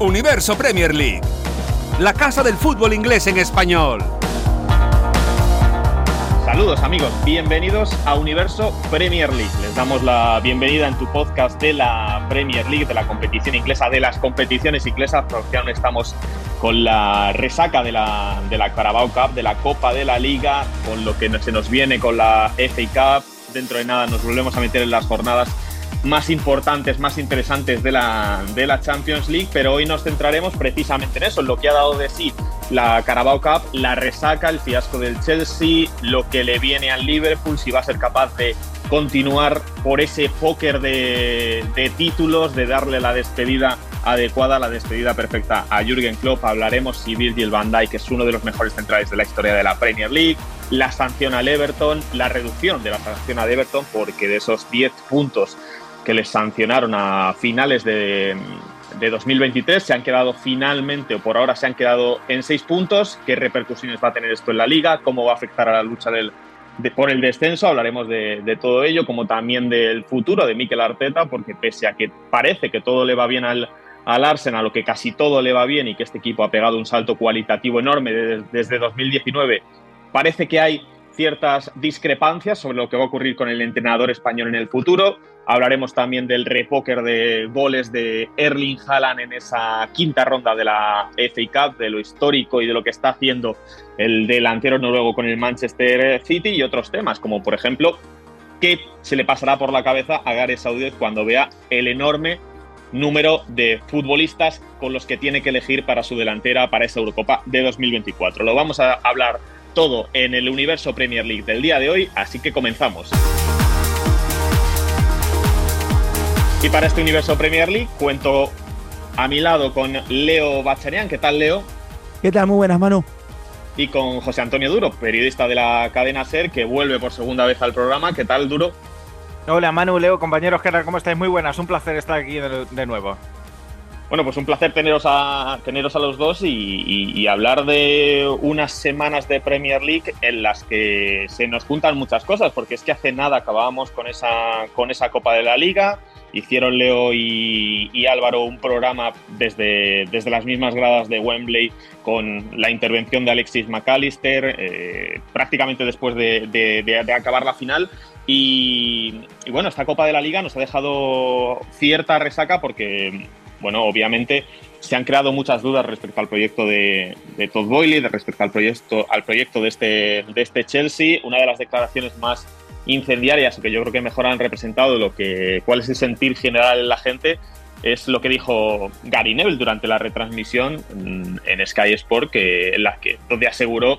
Universo Premier League, la casa del fútbol inglés en español. Saludos amigos, bienvenidos a Universo Premier League. Les damos la bienvenida en tu podcast de la Premier League, de la competición inglesa, de las competiciones inglesas, porque aún estamos con la resaca de la, de la Carabao Cup, de la Copa de la Liga, con lo que se nos viene con la FA Cup. Dentro de nada nos volvemos a meter en las jornadas más importantes, más interesantes de la, de la Champions League, pero hoy nos centraremos precisamente en eso, en lo que ha dado de sí la Carabao Cup, la resaca, el fiasco del Chelsea, lo que le viene al Liverpool, si va a ser capaz de continuar por ese póker de, de títulos, de darle la despedida adecuada, la despedida perfecta a Jürgen Klopp. Hablaremos si Virgil van Dijk es uno de los mejores centrales de la historia de la Premier League, la sanción al Everton, la reducción de la sanción al Everton, porque de esos 10 puntos que les sancionaron a finales de, de 2023 se han quedado finalmente, o por ahora se han quedado en 6 puntos. ¿Qué repercusiones va a tener esto en la liga? ¿Cómo va a afectar a la lucha del, de, por el descenso? Hablaremos de, de, todo ello, como también del futuro de Mikel Arteta, porque pese a que parece que todo le va bien al, al Arsenal, o que casi todo le va bien y que este equipo ha pegado un salto cualitativo enorme desde, desde 2019, parece que hay ciertas discrepancias sobre lo que va a ocurrir con el entrenador español en el futuro. Hablaremos también del repóker de goles de Erling Haaland en esa quinta ronda de la FA Cup, de lo histórico y de lo que está haciendo el delantero noruego con el Manchester City y otros temas, como por ejemplo, qué se le pasará por la cabeza a Gareth Southgate cuando vea el enorme número de futbolistas con los que tiene que elegir para su delantera para esa Eurocopa de 2024. Lo vamos a hablar todo en el universo Premier League del día de hoy, así que comenzamos. Y para este universo Premier League cuento a mi lado con Leo Bacharian. ¿Qué tal, Leo? ¿Qué tal? Muy buenas, Manu. Y con José Antonio Duro, periodista de la cadena SER, que vuelve por segunda vez al programa. ¿Qué tal, Duro? Hola, Manu, Leo, compañeros, ¿qué tal? ¿Cómo estáis? Muy buenas, un placer estar aquí de, de nuevo. Bueno, pues un placer teneros a, teneros a los dos y, y, y, hablar de unas semanas de Premier League en las que se nos juntan muchas cosas, porque es que hace nada acabábamos con esa, con esa Copa de la Liga. Hicieron Leo y, y Álvaro un programa desde, desde, las mismas gradas de Wembley con la intervención de Alexis McAllister, eh, prácticamente después de, de, de, acabar la final. Y, y bueno, esta Copa de la Liga nos ha dejado cierta resaca porque bueno, obviamente se han creado muchas dudas respecto al proyecto de, de Todd Boyle, respecto al proyecto, al proyecto de, este, de este Chelsea. Una de las declaraciones más incendiarias que yo creo que mejor han representado lo que, cuál es el sentir general en la gente es lo que dijo Gary Neville durante la retransmisión en Sky Sport, que, en la que, donde aseguró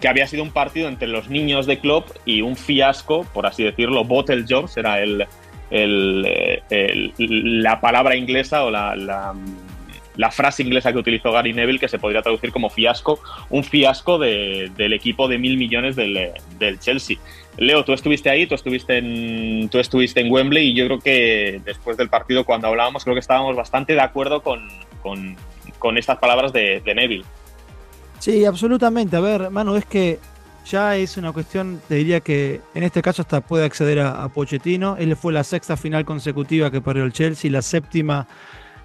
que había sido un partido entre los niños de Klopp y un fiasco, por así decirlo, bottle jobs, era el, el, el, la palabra inglesa o la, la, la, frase inglesa que utilizó Gary Neville, que se podría traducir como fiasco, un fiasco de, del equipo de mil millones del, del, Chelsea. Leo, tú estuviste ahí, tú estuviste, en, tú estuviste en Wembley y yo creo que después del partido, cuando hablábamos, creo que estábamos bastante de acuerdo con, con, con estas palabras de, de Neville. Sí, absolutamente. A ver, Manu, es que ya es una cuestión, te diría que en este caso hasta puede acceder a, a Pochettino. Él fue la sexta final consecutiva que perdió el Chelsea, la séptima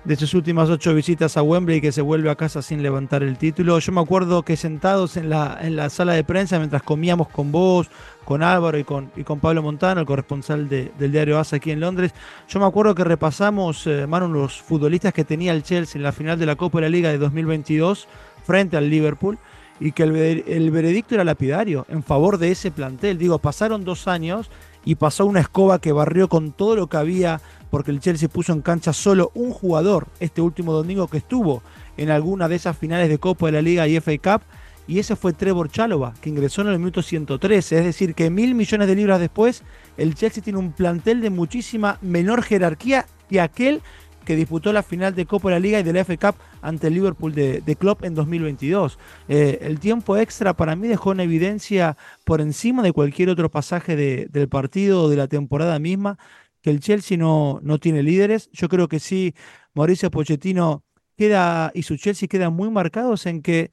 de sus últimas ocho visitas a Wembley que se vuelve a casa sin levantar el título. Yo me acuerdo que sentados en la, en la sala de prensa mientras comíamos con vos, con Álvaro y con, y con Pablo Montano, el corresponsal del diario ASA aquí en Londres, yo me acuerdo que repasamos, eh, Manu, los futbolistas que tenía el Chelsea en la final de la Copa de la Liga de 2022 frente al Liverpool y que el, el veredicto era lapidario en favor de ese plantel. Digo, pasaron dos años y pasó una escoba que barrió con todo lo que había porque el Chelsea puso en cancha solo un jugador este último domingo que estuvo en alguna de esas finales de Copa de la Liga y FA Cup, y ese fue Trevor Chalova, que ingresó en el minuto 113. Es decir, que mil millones de libras después, el Chelsea tiene un plantel de muchísima menor jerarquía que aquel que disputó la final de Copa de la Liga y de la FA Cup ante el Liverpool de, de Klopp en 2022. Eh, el tiempo extra para mí dejó en evidencia por encima de cualquier otro pasaje del partido o de la temporada misma que el Chelsea no, no tiene líderes. Yo creo que sí, Mauricio Pochettino queda y su Chelsea quedan muy marcados en que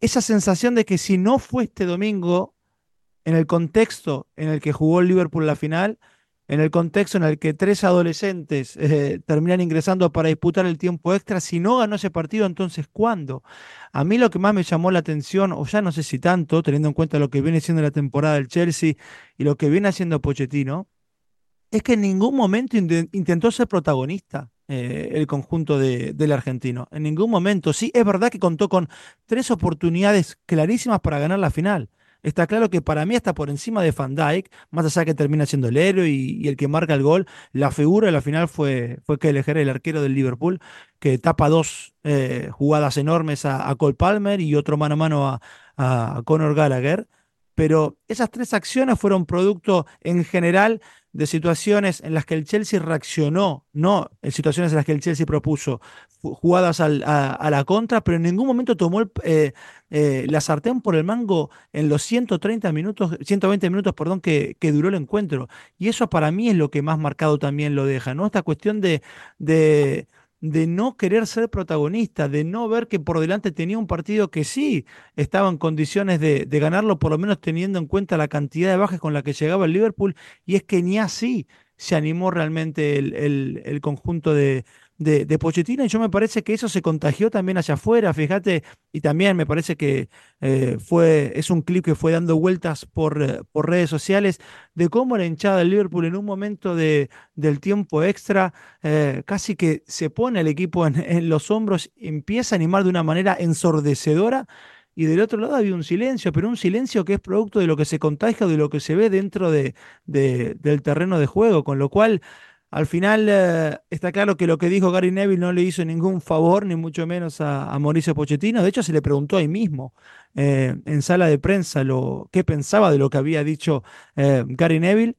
esa sensación de que si no fue este domingo, en el contexto en el que jugó el Liverpool la final, en el contexto en el que tres adolescentes eh, terminan ingresando para disputar el tiempo extra, si no ganó ese partido, entonces ¿cuándo? A mí lo que más me llamó la atención, o ya no sé si tanto, teniendo en cuenta lo que viene siendo la temporada del Chelsea y lo que viene haciendo Pochettino, es que en ningún momento intentó ser protagonista eh, el conjunto del argentino. En ningún momento. Sí, es verdad que contó con tres oportunidades clarísimas para ganar la final. Está claro que para mí está por encima de Van Dijk, más allá que termina siendo el héroe y, el que marca el gol. La figura de la final fue, fue Kelleher, el arquero del Liverpool, que tapa dos eh, jugadas enormes a, Cole Palmer y otro mano a mano a, a Conor Gallagher. Pero esas tres acciones fueron producto en general de situaciones en las que el Chelsea reaccionó, no en situaciones en las que el Chelsea propuso jugadas a, la contra, pero en ningún momento tomó eh, eh, la sartén por el mango en los 130 minutos, 120 minutos, perdón, que, duró el encuentro. Y eso para mí es lo que más marcado también lo deja, ¿no? Esta cuestión de de no querer ser protagonista, de no ver que por delante tenía un partido que sí estaba en condiciones de, ganarlo, por lo menos teniendo en cuenta la cantidad de bajas con la que llegaba el Liverpool, y es que ni así se animó realmente el conjunto de, de, de, Pochettino y yo me parece que eso se contagió también hacia afuera, fíjate, y también me parece que eh, fue, es un clip que fue dando vueltas por, eh, por redes sociales de cómo la hinchada del Liverpool en un momento de, del tiempo extra eh, casi que se pone el equipo en, los hombros, empieza a animar de una manera ensordecedora. Y del otro lado había un silencio, pero un silencio que es producto de lo que se contagia, de lo que se ve dentro de, del terreno de juego, con lo cual al final eh, está claro que lo que dijo Gary Neville no le hizo ningún favor, ni mucho menos a, Mauricio Pochettino. De hecho, se le preguntó ahí mismo, eh, en sala de prensa, lo, qué pensaba de lo que había dicho eh, Gary Neville.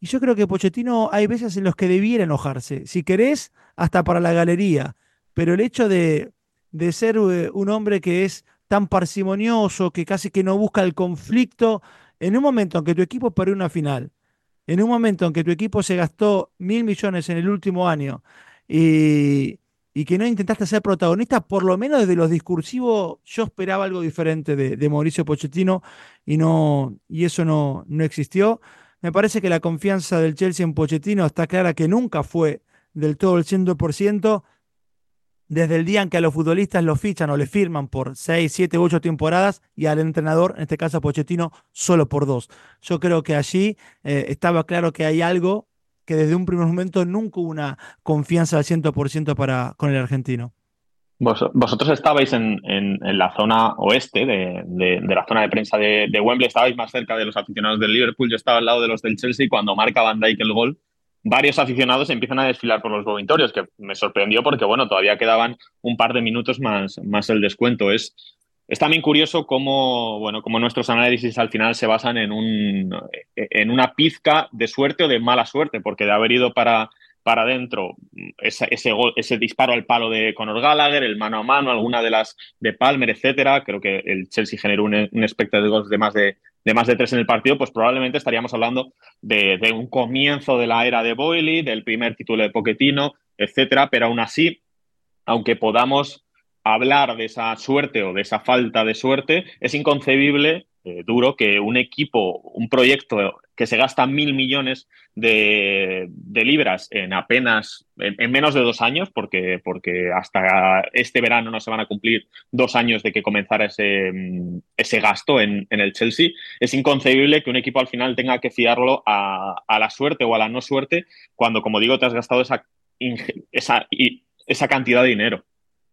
Y yo creo que Pochettino hay veces en los que debiera enojarse, si querés, hasta para la galería. Pero el hecho de, de ser un hombre que es tan parsimonioso, que casi que no busca el conflicto, en un momento en que tu equipo perdió una final, en un momento en que tu equipo se gastó mil millones en el último año y, que no intentaste ser protagonista, por lo menos desde los discursivos, yo esperaba algo diferente de, Mauricio Pochettino y, no, y eso no, no existió. Me parece que la confianza del Chelsea en Pochettino está clara que nunca fue del todo el 100% desde el día en que a los futbolistas los fichan o le firman por 6, 7, 8 temporadas y al entrenador, en este caso a Pochettino, solo por dos. Yo creo que allí eh, estaba claro que hay algo que desde un primer momento nunca hubo una confianza al 100% para, con el argentino. vosotros estabais en, la zona oeste de, la zona de prensa de, Wembley, estabais más cerca de los aficionados del Liverpool, yo estaba al lado de los del Chelsea cuando marca Van Dijk el gol varios aficionados empiezan a desfilar por los vomitorios, que me sorprendió porque, bueno, todavía quedaban un par de minutos más, más el descuento. Es, es también curioso cómo, bueno, cómo nuestros análisis al final se basan en, un, en una pizca de suerte o de mala suerte, porque de haber ido para, para adentro ese, ese, ese, disparo al palo de Conor Gallagher, el mano a mano, alguna de las de Palmer, etcétera, creo que el Chelsea generó un, un espectáculo de más de de más de tres en el partido, pues probablemente estaríamos hablando de, un comienzo de la era de Boyle, del primer título de Poquetino, etcétera, pero aún así, aunque podamos hablar de esa suerte o de esa falta de suerte, es inconcebible eh, duro que un equipo, un proyecto que se gasta mil millones de, libras en apenas, en, menos de dos años, porque, porque hasta este verano no se van a cumplir dos años de que comenzara ese, mm, ese gasto en, el Chelsea, es inconcebible que un equipo al final tenga que fiarlo a, la suerte o a la no suerte cuando, como digo, te has gastado esa, esa, esa cantidad de dinero.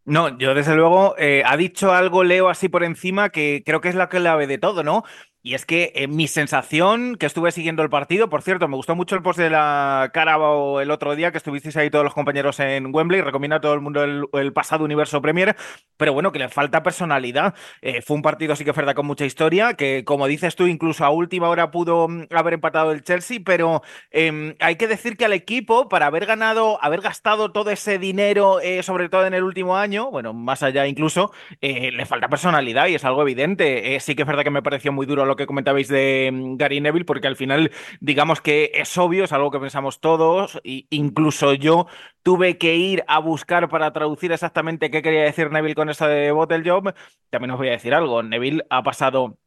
No, yo desde luego eh, ha dicho algo, Leo, así por encima, que creo que es la clave de todo, ¿no? Y es que eh, mi sensación, que estuve siguiendo el partido, por cierto, me gustó mucho el post de la Carabao el otro día, que estuvisteis ahí todos los compañeros en Wembley, recomiendo a todo el mundo el, pasado Universo Premier, pero bueno, que le falta personalidad. Eh, fue un partido, sí que verdad, con mucha historia, que como dices tú, incluso a última hora pudo mm, haber empatado el Chelsea, pero em, hay que decir que al equipo, para haber ganado, haber gastado todo ese dinero, eh, sobre todo en el último año, bueno, más allá incluso, le falta personalidad y es algo evidente. sí que es verdad que me pareció muy duro lo que comentabais de mm, Gary Neville, porque al final, digamos que es obvio, es algo que pensamos todos, e incluso yo tuve que ir a buscar para traducir exactamente qué quería decir Neville con esa de Bottle Job. También os voy a decir algo, Neville ha pasado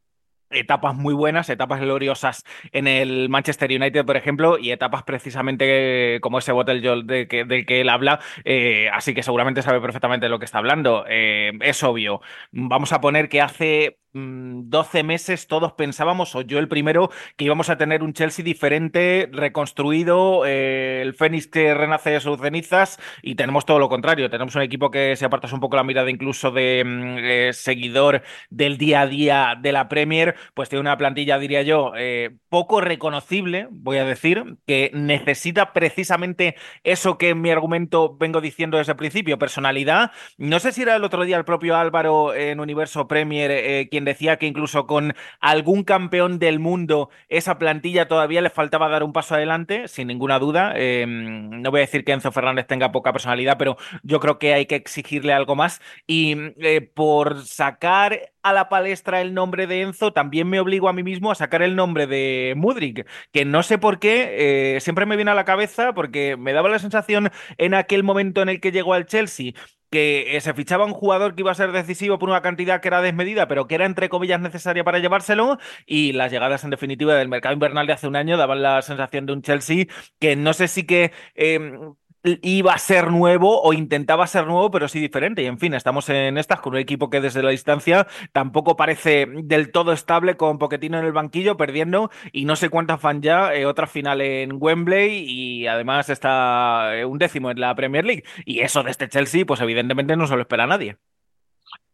etapas muy buenas, etapas gloriosas en el Manchester United, por ejemplo, y etapas precisamente como ese Bottle Job del que, que él habla, eh, así que seguramente sabe perfectamente de lo que está hablando. Eh, es obvio. Vamos a poner que hace 12 mm, meses todos pensábamos, o yo el primero, que íbamos a tener un Chelsea diferente, reconstruido, eh, el Fénix que renace de sus cenizas, y tenemos todo lo contrario. Tenemos un equipo que se aparta un poco la mirada incluso de mm, eh, seguidor del día a día de la Premier, pues tiene una plantilla, diría yo, eh, poco reconocible, voy a decir, que necesita precisamente eso que en mi argumento vengo diciendo desde el principio, personalidad. No sé si era el otro día el propio Álvaro en Universo Premier quien decía que incluso con algún campeón del mundo esa plantilla todavía le faltaba dar un paso adelante, sin ninguna duda. Em, no voy a decir que Enzo Fernández tenga poca personalidad, pero yo creo que hay que exigirle algo más. Y eh, por sacar a la palestra el nombre de Enzo, también me obligo a mí mismo a sacar el nombre de Mudrik, que no sé por qué, eh, siempre me viene a la cabeza porque me daba la sensación en aquel momento en el que llegó al Chelsea que eh, se fichaba un jugador que iba a ser decisivo por una cantidad que era desmedida, pero que era entre comillas necesaria para llevárselo, y las llegadas en definitiva del mercado invernal de hace un año daban la sensación de un Chelsea que no sé si que em, iba a ser nuevo o intentaba ser nuevo, pero sí diferente. Y en fin, estamos en estas con un equipo que desde la distancia tampoco parece del todo estable, con Poquetino en el banquillo, perdiendo y no sé cuántas fan ya, eh, otra final en Wembley y además está eh, un décimo en la Premier League. Y eso de este Chelsea, pues evidentemente no se lo espera nadie.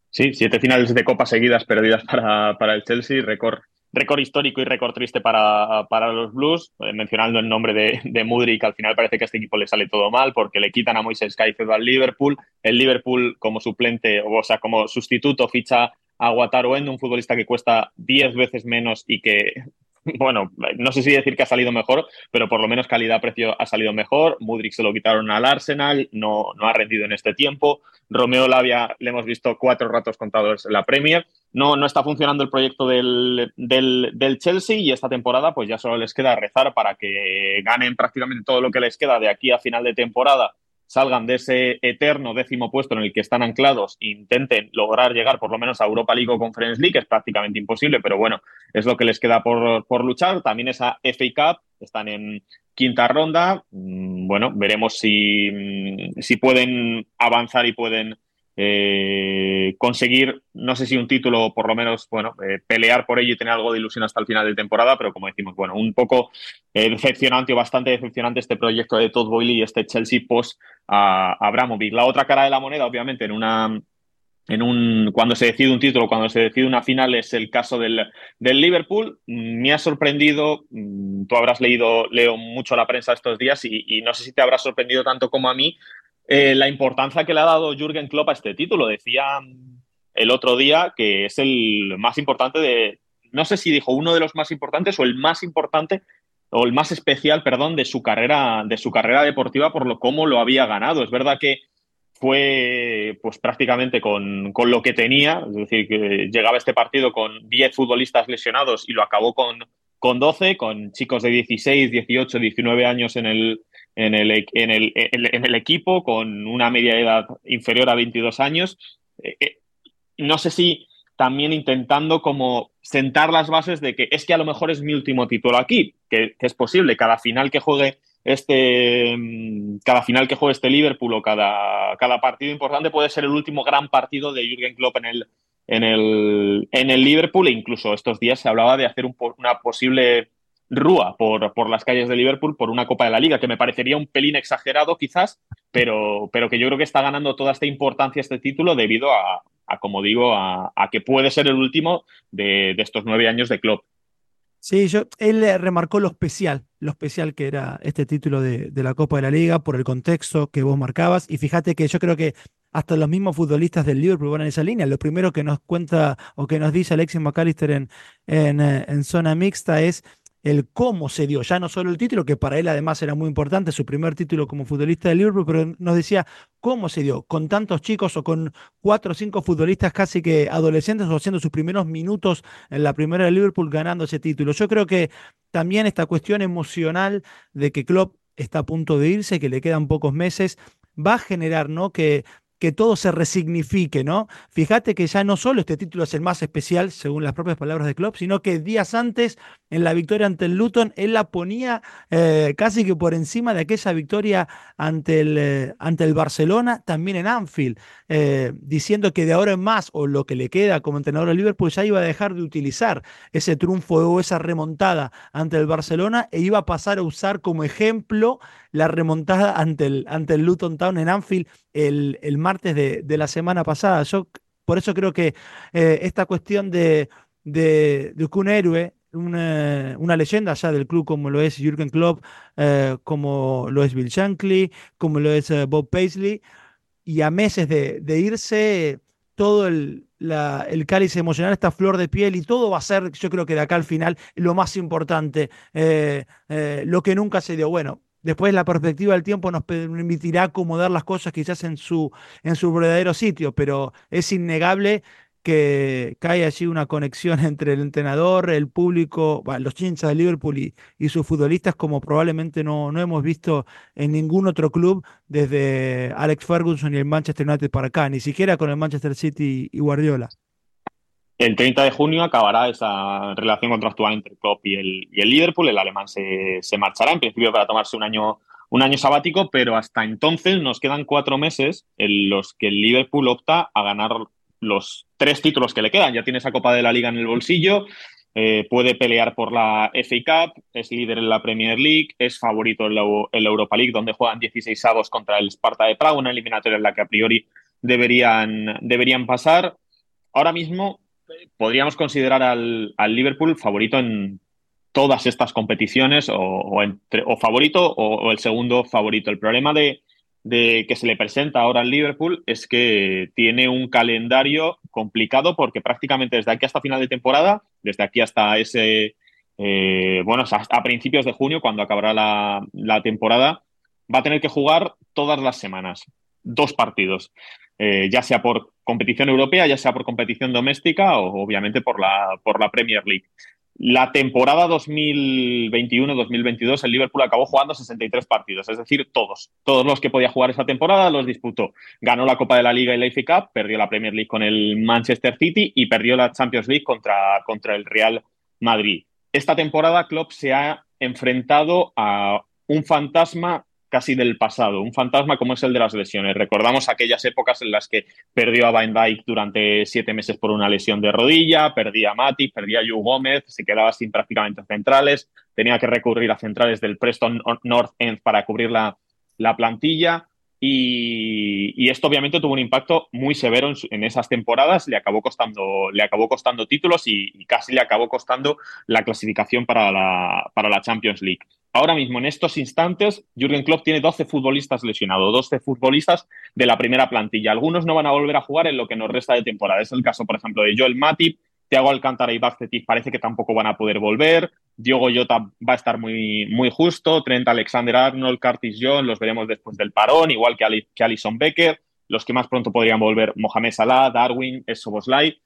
Sí, siete finales de Copa seguidas perdidas para, para el Chelsea, récord récord histórico y récord triste para, para los Blues, eh, mencionando el nombre de, de que al final parece que a este equipo le sale todo mal porque le quitan a Moises Caicedo al Liverpool, el Liverpool como suplente, o sea, como sustituto ficha a Wataru Endo, un futbolista que cuesta 10 veces menos y que bueno, no sé si decir que ha salido mejor, pero por lo menos calidad-precio ha salido mejor. Mudrik se lo quitaron al Arsenal, no, no ha rendido en este tiempo. Romeo Lavia le hemos visto cuatro ratos contados en la Premier. No, no está funcionando el proyecto del, del, del, Chelsea y esta temporada pues ya solo les queda rezar para que ganen prácticamente todo lo que les queda de aquí a final de temporada salgan de ese eterno décimo puesto en el que están anclados e intenten lograr llegar por lo menos a Europa League o Conference League, es prácticamente imposible, pero bueno, es lo que les queda por, por luchar. También esa FA Cup, están en quinta ronda. Mm, bueno, veremos si, si pueden avanzar y pueden eh, conseguir, no sé si un título o por lo menos, bueno, eh, pelear por ello y tener algo de ilusión hasta el final de temporada, pero como decimos, bueno, un poco eh, decepcionante o bastante decepcionante este proyecto de Todd Boyle y este Chelsea post a Abramovich. La otra cara de la moneda, obviamente, en una en un, cuando se decide un título, cuando se decide una final, es el caso del, del Liverpool. Me ha sorprendido, mm, tú habrás leído, leo mucho la prensa estos días y, y no sé si te habrá sorprendido tanto como a mí eh, la importancia que le ha dado Jürgen Klopp a este título. Decía el otro día que es el más importante de, no sé si dijo uno de los más importantes o el más importante o el más especial, perdón, de su carrera, de su carrera deportiva por lo cómo lo había ganado. Es verdad que fue pues prácticamente con, con, lo que tenía, es decir, que llegaba este partido con 10 futbolistas lesionados y lo acabó con, con 12, con chicos de 16, 18, 19 años en el, en el, en el, en el equipo, con una media edad inferior a 22 años. Eh, eh, no sé si también intentando como sentar las bases de que es que a lo mejor es mi último título aquí, que, es posible, cada final que juegue este mm, cada final que juegue este Liverpool o cada, cada partido importante puede ser el último gran partido de Jürgen Klopp en el, en el, en el Liverpool e incluso estos días se hablaba de hacer una posible rúa por, por, las calles de Liverpool por una Copa de la Liga, que me parecería un pelín exagerado quizás, pero, pero que yo creo que está ganando toda esta importancia este título debido a, como digo, a, que puede ser el último de, estos nueve años de club. Sí, yo, él remarcó lo especial, lo especial que era este título de, de, la Copa de la Liga por el contexto que vos marcabas. Y fíjate que yo creo que hasta los mismos futbolistas del Liverpool van en esa línea. Lo primero que nos cuenta o que nos dice Alexis McAllister en, en, eh, en zona mixta es el cómo se dio, ya no solo el título, que para él además era muy importante, su primer título como futbolista de Liverpool, pero nos decía cómo se dio, con tantos chicos o con cuatro o cinco futbolistas casi que adolescentes o haciendo sus primeros minutos en la primera de Liverpool ganando ese título. Yo creo que también esta cuestión emocional de que Klopp está a punto de irse, que le quedan pocos meses, va a generar, ¿no? Que que todo se resignifique, ¿no? Fíjate que ya no solo este título es el más especial, según las propias palabras de Klopp, sino que días antes, en la victoria ante el Luton, él la ponía eh, casi que por encima de aquella victoria ante el, eh, ante el Barcelona, también en Anfield, eh, diciendo que de ahora en más, o lo que le queda como entrenador de Liverpool, ya iba a dejar de utilizar ese triunfo o esa remontada ante el Barcelona e iba a pasar a usar como ejemplo la remontada ante el, ante el Luton Town en Anfield el, el martes de, de, la semana pasada. Yo por eso creo que esta cuestión de, de, de, un héroe, una, una, leyenda ya del club como lo es Jürgen Klopp, eh, como lo es Bill Shankly, como lo es eh, Bob Paisley, y a meses de, de irse, todo el, la, el, cáliz emocional, esta flor de piel y todo va a ser, yo creo que de acá al final, lo más importante, eh, lo que nunca se dio. Bueno, Después la perspectiva del tiempo nos permitirá acomodar las cosas quizás en su, en su verdadero sitio, pero es innegable que, cae allí una conexión entre el entrenador, el público, los hinchas de Liverpool y, sus futbolistas como probablemente no, no hemos visto en ningún otro club desde Alex Ferguson y el Manchester United para acá, ni siquiera con el Manchester City y Guardiola. El 30 de junio acabará esa relación contractual entre Klopp y el, y el Liverpool. El alemán se, se, marchará en principio para tomarse un año, un año sabático, pero hasta entonces nos quedan cuatro meses en los que el Liverpool opta a ganar los tres títulos que le quedan. Ya tiene esa Copa de la Liga en el bolsillo, eh, puede pelear por la FA Cup, es líder en la Premier League, es favorito en la, Europa League, donde juegan 16 avos contra el Sparta de Praga, una eliminatoria en la que a priori deberían, deberían pasar. Ahora mismo podríamos considerar al, Liverpool favorito en todas estas competiciones o, favorito o, el segundo favorito. El problema de, que se le presenta ahora al Liverpool es que tiene un calendario complicado porque prácticamente desde aquí hasta final de temporada, desde aquí hasta ese, eh, bueno, a principios de junio, cuando acabará la, la temporada, va a tener que jugar todas las semanas, dos partidos. Eh, ya sea por competición europea, ya sea por competición doméstica o obviamente por la, por la Premier League. La temporada 2021-2022 el Liverpool acabó jugando 63 partidos, es decir, todos. Todos los que podía jugar esa temporada los disputó. Ganó la Copa de la Liga y la FA Cup, perdió la Premier League con el Manchester City y perdió la Champions League contra, contra el Real Madrid. Esta temporada Klopp se ha enfrentado a un fantasma casi del pasado, un fantasma como es el de las lesiones. Recordamos aquellas épocas en las que perdió a Van Dijk durante siete meses por una lesión de rodilla, perdía a Mati, perdía a Yu Gómez, se quedaba sin prácticamente centrales, tenía que recurrir a centrales del Preston North End para cubrir la, la plantilla. Y, esto obviamente tuvo un impacto muy severo en, esas temporadas, le acabó costando, le acabó costando títulos y, casi le acabó costando la clasificación para la, para la Champions League. Ahora mismo, en estos instantes, Jürgen Klopp tiene 12 futbolistas lesionados, 12 futbolistas de la primera plantilla. Algunos no van a volver a jugar en lo que nos resta de temporada. Es el caso, por ejemplo, de Joel Matip, Thiago Alcántara y Bacetic parece que tampoco van a poder volver. Diogo Jota va a estar muy, muy justo. Trent Alexander Arnold, Curtis John, los veremos después del parón, igual que, Alison Becker. Los que más pronto podrían volver, Mohamed Salah, Darwin, Esoboslai.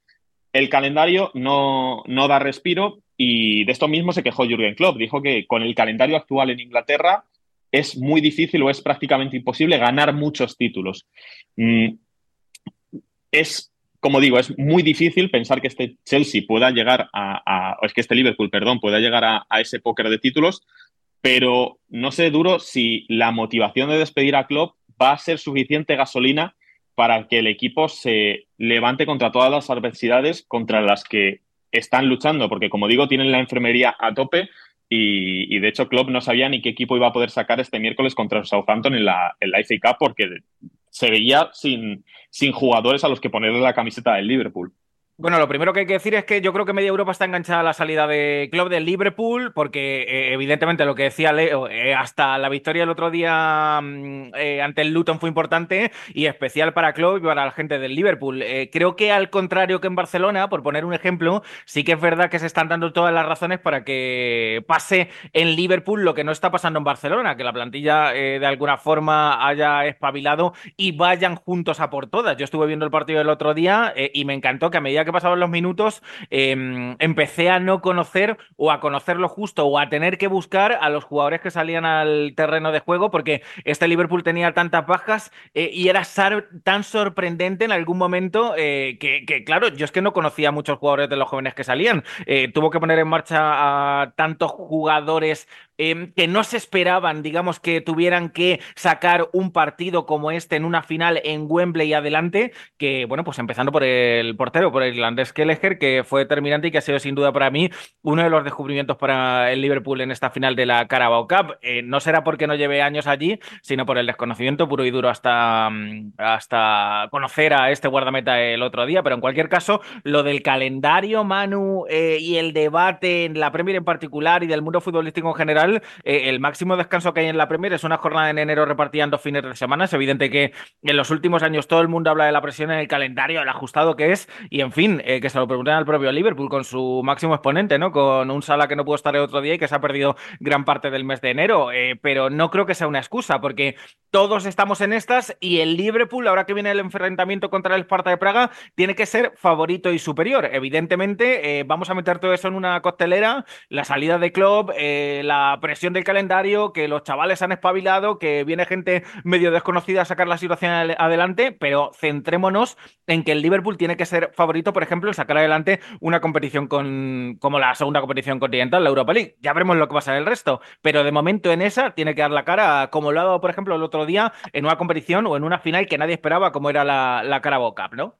El calendario no, no da respiro y de esto mismo se quejó Jürgen Klopp. Dijo que con el calendario actual en Inglaterra es muy difícil o es prácticamente imposible ganar muchos títulos. Mm, es como digo, es muy difícil pensar que este Chelsea pueda llegar a, o es que este Liverpool, perdón, pueda llegar a, a ese póker de títulos, pero no sé duro si la motivación de despedir a Klopp va a ser suficiente gasolina para que el equipo se levante contra todas las adversidades contra las que están luchando, porque como digo, tienen la enfermería a tope y, de hecho Klopp no sabía ni qué equipo iba a poder sacar este miércoles contra Southampton en la, en la FA Cup porque se veía sin, sin jugadores a los que ponerle la camiseta del Liverpool. Bueno, lo primero que hay que decir es que yo creo que media Europa está enganchada a la salida de club del Liverpool, porque eh, evidentemente lo que decía Leo, eh, hasta la victoria el otro día mm, eh, ante el Luton fue importante y especial para club y para la gente del Liverpool. creo que al contrario que en Barcelona, por poner un ejemplo, sí que es verdad que se están dando todas las razones para que pase en Liverpool lo que no está pasando en Barcelona, que la plantilla de alguna forma haya espabilado y vayan juntos a por todas. Yo estuve viendo el partido el otro día y me encantó que a medida que pasaban los minutos, em, empecé a no conocer o a conocerlo justo o a tener que buscar a los jugadores que salían al terreno de juego porque este Liverpool tenía tantas bajas eh, y era tan sorprendente en algún momento eh, que, claro, yo es que no conocía a muchos jugadores de los jóvenes que salían. Eh, tuvo que poner en marcha a tantos jugadores Em, que no se esperaban, digamos, que tuvieran que sacar un partido como este en una final en Wembley adelante, que, bueno, pues empezando por el portero, por el irlandés Kelleher, que fue determinante y que ha sido sin duda para mí uno de los descubrimientos para el Liverpool en esta final de la Carabao Cup. Eh, no será porque no lleve años allí, sino por el desconocimiento puro y duro hasta, mm, hasta conocer a este guardameta el otro día, pero en cualquier caso, lo del calendario, Manu, eh, y el debate en la Premier en particular y del mundo futbolístico en general, eh, el máximo descanso que hay en la Premier es una jornada en enero repartida dos fines de semana. Es evidente que en los últimos años todo el mundo habla de la presión en el calendario, el ajustado que es, y en fin, eh, que se lo pregunten al propio Liverpool con su máximo exponente, ¿no? Con un Sala que no pudo estar el otro día y que se ha perdido gran parte del mes de enero. Eh, pero no creo que sea una excusa, porque todos estamos en estas y el Liverpool, ahora que viene el enfrentamiento contra el Sparta de Praga, tiene que ser favorito y superior. Evidentemente, vamos a meter todo eso en una costelera, la salida de club, la presión del calendario, que los chavales han espabilado, que viene gente medio desconocida a sacar la situación adelante, pero centrémonos en que el Liverpool tiene que ser favorito, por ejemplo, sacar adelante una competición con, como la segunda competición continental, la Europa League. Ya veremos lo que pasa en el resto, pero de momento en esa tiene que dar la cara, como lo ha dado, por ejemplo, el otro día en una competición o en una final que nadie esperaba, como era la, la Carabao Cup, ¿no?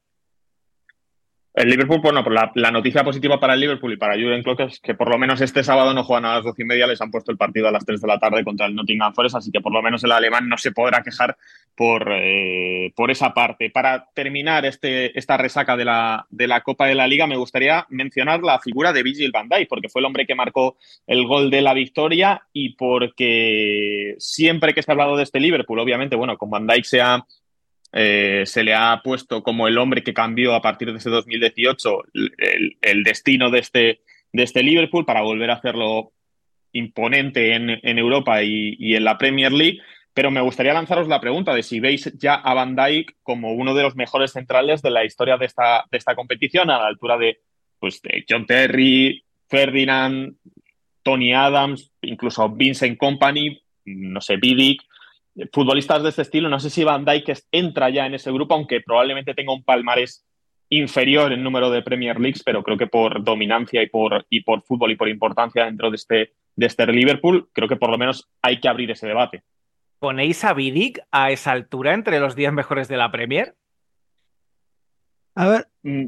El Liverpool, bueno, pues la, noticia positiva para el Liverpool y para Jurgen Klopp es que por lo menos este sábado no juegan a las doce y media, les han puesto el partido a las 3 de la tarde contra el Nottingham Forest, así que por lo menos el alemán no se podrá quejar por, eh, por esa parte. Para terminar este, esta resaca de la, de la Copa de la Liga, me gustaría mencionar la figura de Virgil van Dijk, porque fue el hombre que marcó el gol de la victoria y porque siempre que se ha hablado de este Liverpool, obviamente, bueno, con Van Dijk se ha eh, se le ha puesto como el hombre que cambió a partir de ese 2018 el, destino de este, de este Liverpool para volver a hacerlo imponente en, Europa y, en la Premier League. Pero me gustaría lanzaros la pregunta de si veis ya a Van Dijk como uno de los mejores centrales de la historia de esta, de esta competición, a la altura de, pues, de John Terry, Ferdinand, Tony Adams, incluso Vincent Company, no sé, Vidic futbolistas de este estilo, no sé si Van Dijk entra ya en ese grupo, aunque probablemente tenga un palmarés inferior en número de Premier Leagues, pero creo que por dominancia y por, y por fútbol y por importancia dentro de este, de este Liverpool, creo que por lo menos hay que abrir ese debate. ¿Ponéis a Vidic a esa altura entre los 10 mejores de la Premier? A ver. Mm.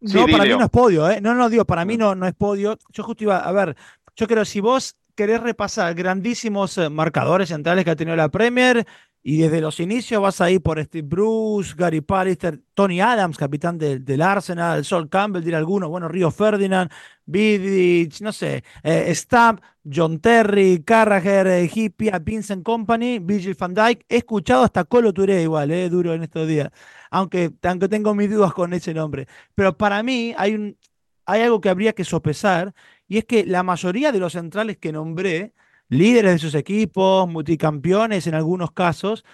no, para mí no es podio, ¿eh? No, no, digo, para mí mm. no, no es podio. Yo justo iba, a ver, yo creo si vos querés repasar grandísimos eh, marcadores centrales que ha tenido la Premier y desde los inicios vas a ir por Steve Bruce, Gary Pallister, Tony Adams, capitán del Arsenal, Sol Campbell, dirá alguno, bueno, Río Ferdinand, Vidic, no sé, eh, Stamp, John Terry, Carragher, eh, Hippia, Vincent Company, Virgil van Dijk. He escuchado hasta Colo Touré igual, eh, duro en estos días, aunque, aunque tengo mis dudas con ese nombre. Pero para mí hay, un, hay algo que habría que sopesar y es que la mayoría de los centrales que nombré, líderes de sus equipos, multicampeones en algunos casos,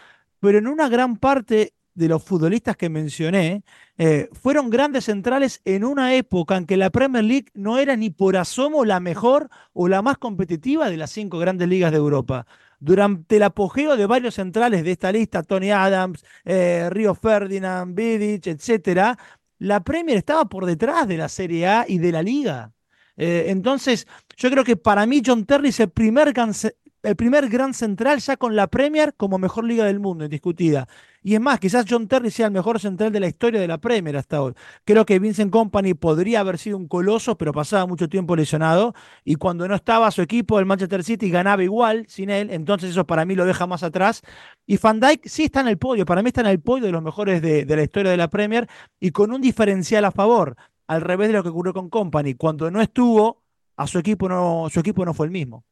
pero en una gran parte de los futbolistas que mencioné, eh, fueron grandes centrales en una época en que la Premier League no era ni por asomo la mejor o la más competitiva de las cinco grandes ligas de Europa durante el apogeo de varios centrales de esta lista, Tony Adams, eh, Río Ferdinand, Vidic, etcétera, la Premier estaba por detrás de la Serie A y de la Liga. Eh, entonces, yo creo que para mí John Terry es el primer, el primer gran central ya con la Premier como mejor liga del mundo, indiscutida. Y es más, quizás John Terry sea el mejor central de la historia de la Premier hasta hoy. Creo que Vincent Company podría haber sido un coloso, pero pasaba mucho tiempo lesionado. Y cuando no estaba su equipo, el Manchester City ganaba igual sin él. Entonces eso para mí lo deja más atrás. Y Van Dijk sí está en el podio. Para mí está en el podio de los mejores de la historia de la Premier y con un diferencial a favor. Al revés de lo que ocurrió con Company. Cuando no estuvo, a su equipo no, su equipo no fue el mismo.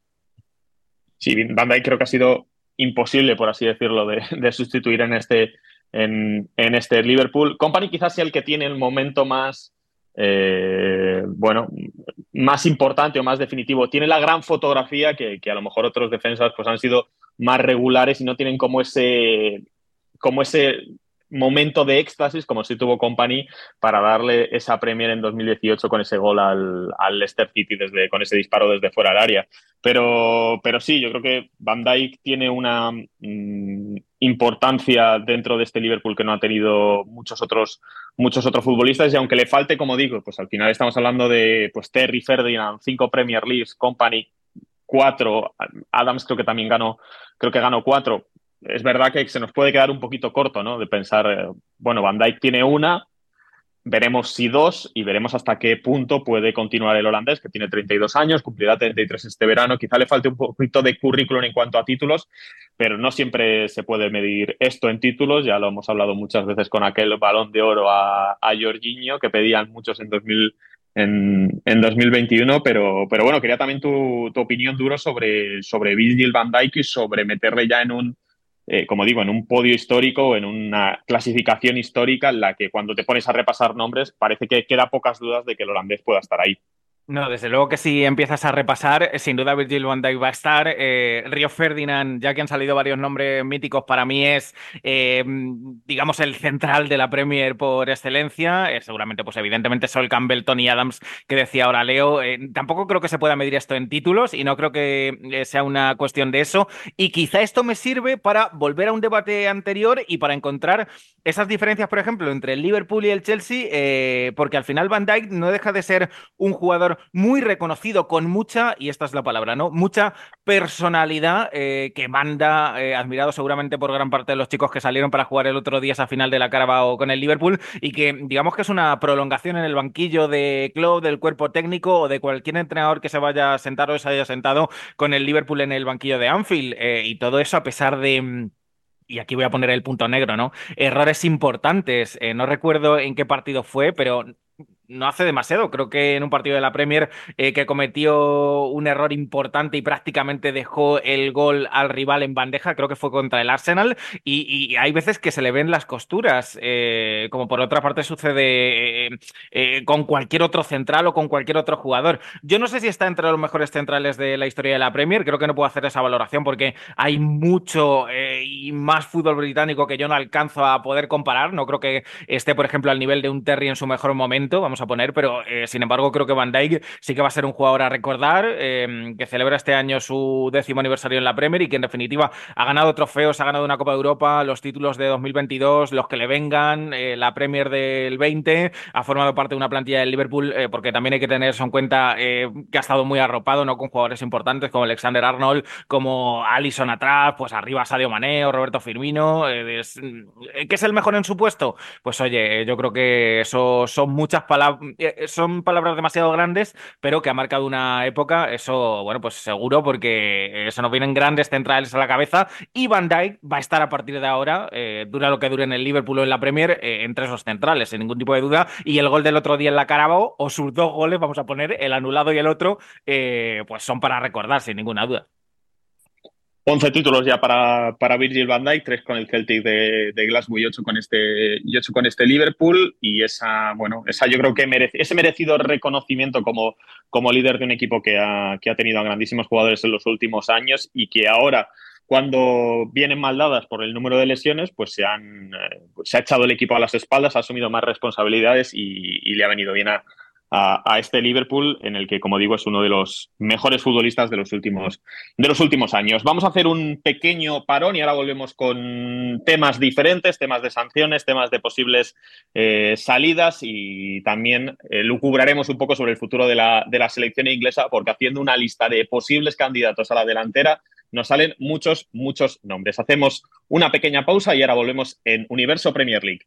Sí, Van Dijk creo que ha sido imposible, por así decirlo, de, sustituir en este, en, este Liverpool. Company quizás sea el que tiene el momento más, eh, bueno, más importante o más definitivo. Tiene la gran fotografía que, que, a lo mejor otros defensas pues, han sido más regulares y no tienen como ese, como ese momento de éxtasis, como si tuvo Company, para darle esa Premier en 2018 con ese gol al, al Leicester City desde, con ese disparo desde fuera del área. Pero, pero sí, yo creo que Van Dijk tiene una mm, importancia dentro de este Liverpool que no ha tenido muchos otros, muchos otros futbolistas y aunque le falte, como digo, pues al final estamos hablando de pues, Terry Ferdinand, cinco Premier Leagues, Company, cuatro, Adams creo que también ganó, creo que ganó cuatro, es verdad que se nos puede quedar un poquito corto, ¿no? De pensar, eh, bueno, Van Dijk tiene una, veremos si dos y veremos hasta qué punto puede continuar el holandés, que tiene 32 años, cumplirá 33 este verano. Quizá le falte un poquito de currículum en cuanto a títulos, pero no siempre se puede medir esto en títulos. Ya lo hemos hablado muchas veces con aquel balón de oro a, a Jorginho, que pedían muchos en 2000 en, 2021, pero, pero bueno, quería también tu, tu opinión duro sobre, sobre van Dijk y sobre meterle ya en un, eh, como digo, en un podio histórico, en una clasificación histórica en la que cuando te pones a repasar nombres parece que queda pocas dudas de que el holandés pueda estar ahí. No, desde luego que si empiezas a repasar, sin duda Virgil van Dijk va a estar. Eh, Río Ferdinand, ya que han salido varios nombres míticos, para mí es, eh, digamos, el central de la Premier por excelencia. Eh, seguramente, pues evidentemente, Sol Campbell, Tony Adams, que decía ahora Leo. tampoco creo que se pueda medir esto en títulos y no creo que sea una cuestión de eso. Y quizá esto me sirve para volver a un debate anterior y para encontrar esas diferencias, por ejemplo, entre el Liverpool y el Chelsea, porque al final Van Dijk no deja de ser un jugador muy reconocido, con mucha, y esta es la palabra, ¿no? Mucha personalidad eh, que manda, eh, admirado seguramente por gran parte de los chicos que salieron para jugar el otro día esa final de la Carabao con el Liverpool, y que digamos que es una prolongación en el banquillo de club, del cuerpo técnico o de cualquier entrenador que se vaya a sentar o se haya sentado con el Liverpool en el banquillo de Anfield. Eh, y todo eso a pesar de mm, y aquí voy a poner el punto negro, ¿no? Errores importantes. no recuerdo en qué partido fue, pero no hace demasiado. Creo que en un partido de la Premier eh, que cometió un error importante y prácticamente dejó el gol al rival en bandeja, creo que fue contra el Arsenal. Y, hay veces que se le ven las costuras, eh, como por otra parte sucede eh, con cualquier otro central o con cualquier otro jugador. Yo no sé si está entre los mejores centrales de la historia de la Premier, creo que no puedo hacer esa valoración porque hay mucho y más fútbol británico que yo no alcanzo a poder comparar. No creo que esté, por ejemplo, al nivel de un Terry en su mejor momento. Vamos a poner, pero eh, sin embargo creo que Van Dijk sí que va a ser un jugador a recordar, eh, que celebra este año su décimo aniversario en la Premier y que en definitiva ha ganado trofeos, ha ganado una Copa de Europa, los títulos de 2022, los que le vengan, eh, la Premier del 20, ha formado parte de una plantilla del Liverpool, porque también hay que tener eso en cuenta que ha estado muy arropado, ¿no? Con jugadores importantes como Alexander Arnold, como Allison atrás, pues arriba Sadio Mané o Roberto Firmino, ¿qué es el mejor en su puesto? Pues oye, yo creo que eso son muchas palabras eh, eh, son palabras demasiado grandes, pero que ha marcado una época, eso, bueno, pues seguro, porque eso nos vienen grandes centrales a la cabeza. Y Van Dijk va a estar a partir de ahora, eh, dura lo que dure en el Liverpool o en la Premier, entre esos centrales, sin ningún tipo de duda. Y el gol del otro día en la Carabao, o sus dos goles, vamos a poner el anulado y el otro, pues son para recordar, sin ninguna duda. 11 títulos ya para, para Virgil van Dijk, 3 con el Celtic de, Glasgow y 8 con este, y con este Liverpool. Y esa, bueno, esa yo creo que merece, ese merecido reconocimiento como, como líder de un equipo que ha, que ha tenido a grandísimos jugadores en los últimos años y que ahora, cuando vienen mal dadas por el número de lesiones, pues se, han, eh, se ha echado el equipo a las espaldas, ha asumido más responsabilidades y le ha venido bien a, a, este Liverpool en el que, como digo, es uno de los mejores futbolistas de los últimos, de los últimos años. Vamos a hacer un pequeño parón y ahora volvemos con temas diferentes, temas de sanciones, temas de posibles eh, salidas y también eh, lucubraremos un poco sobre el futuro de la, de la selección inglesa porque haciendo una lista de posibles candidatos a la delantera nos salen muchos, muchos nombres. Hacemos una pequeña pausa y ahora volvemos en Universo Premier League.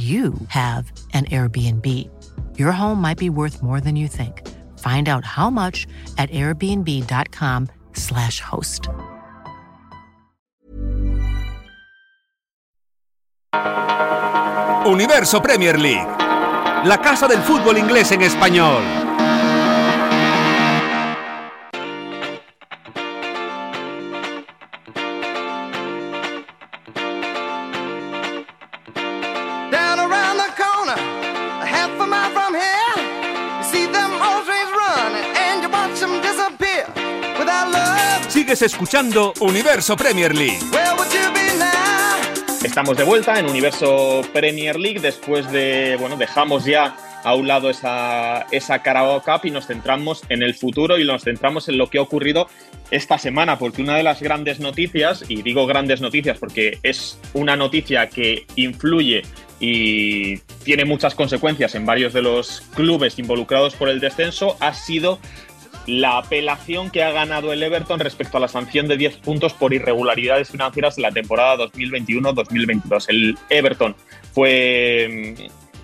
you have an Airbnb. Your home might be worth more than you think. Find out how much at airbnb.com/slash host. Universo Premier League, la casa del fútbol inglés en español. Escuchando Universo Premier League. Estamos de vuelta en Universo Premier League después de, bueno, dejamos ya a un lado esa, esa Carabao Cup y nos centramos en el futuro y nos centramos en lo que ha ocurrido esta semana, porque una de las grandes noticias, y digo grandes noticias porque es una noticia que influye y tiene muchas consecuencias en varios de los clubes involucrados por el descenso, ha sido la apelación que ha ganado el Everton respecto a la sanción de 10 puntos por irregularidades financieras en la temporada 2021-2022. El Everton fue,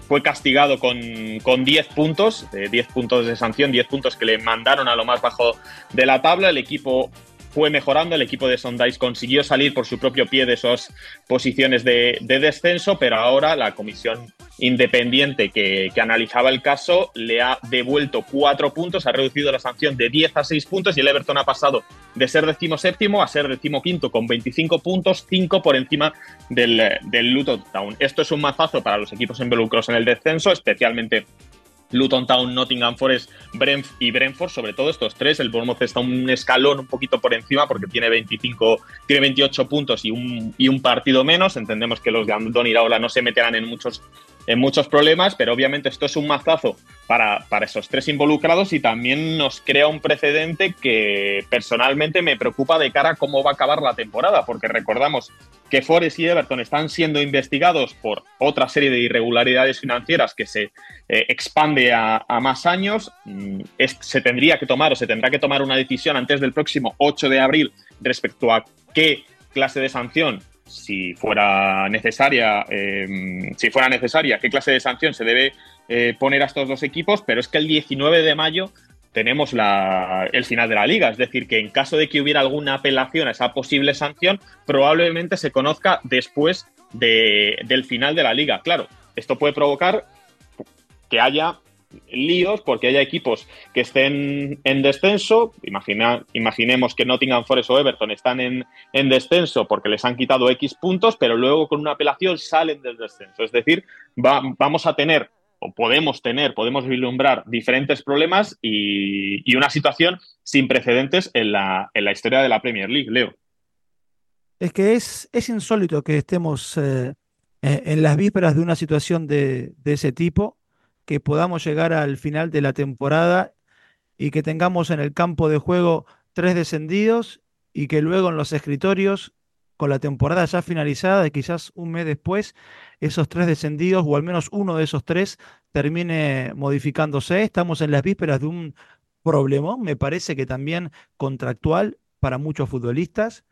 fue castigado con, con 10 puntos, 10 puntos de sanción, 10 puntos que le mandaron a lo más bajo de la tabla. El equipo fue mejorando. El equipo de Sondais consiguió salir por su propio pie de esas posiciones de, descenso, pero ahora la comisión independiente que, analizaba el caso le ha devuelto cuatro puntos, ha reducido la sanción de 10 a 6 puntos y el Everton ha pasado de ser decimoséptimo a ser decimoquinto con 25 puntos, 5 por encima del, del Luton Town. Esto es un mazazo para los equipos involucrados en el descenso, especialmente Luton Town, Nottingham Forest, Brent y Brentford, sobre todo estos tres. El Bournemouth está un escalón un poquito por encima porque tiene 25, tiene 28 puntos y un, y un partido menos. Entendemos que los de Andón Iraola no se meterán en muchos en muchos problemas, pero obviamente esto es un mazazo para, para, esos tres involucrados y también nos crea un precedente que personalmente me preocupa de cara a cómo va a acabar la temporada, porque recordamos que Forest y Everton están siendo investigados por otra serie de irregularidades financieras que se eh, expande a, más años. Mm, se tendría que tomar o se tendrá que tomar una decisión antes del próximo 8 de abril respecto a qué clase de sanción si fuera necesaria, em, si fuera necesaria, qué clase de sanción se debe eh, poner a estos dos equipos, pero es que el 19 de mayo tenemos el final de la liga, es decir, que en caso de que hubiera alguna apelación a esa posible sanción, probablemente se conozca después del final de la liga. Claro, esto puede provocar que haya líos porque haya equipos que estén en descenso. Imagina, imaginemos que Nottingham Forest o Everton están en, en, descenso porque les han quitado X puntos, pero luego con una apelación salen del descenso. Es decir, vamos a tener o podemos tener, podemos vislumbrar diferentes problemas y, una situación sin precedentes en la, en la, historia de la Premier League, Leo. Es que es, es insólito que estemos eh, en las vísperas de una situación de, de ese tipo que podamos llegar al final de la temporada y que tengamos en el campo de juego tres descendidos y que luego en los escritorios, con la temporada ya finalizada quizás un mes después, esos tres descendidos o al menos uno de esos tres termine modificándose. Estamos en las vísperas de un problema, me parece que también contractual para muchos futbolistas.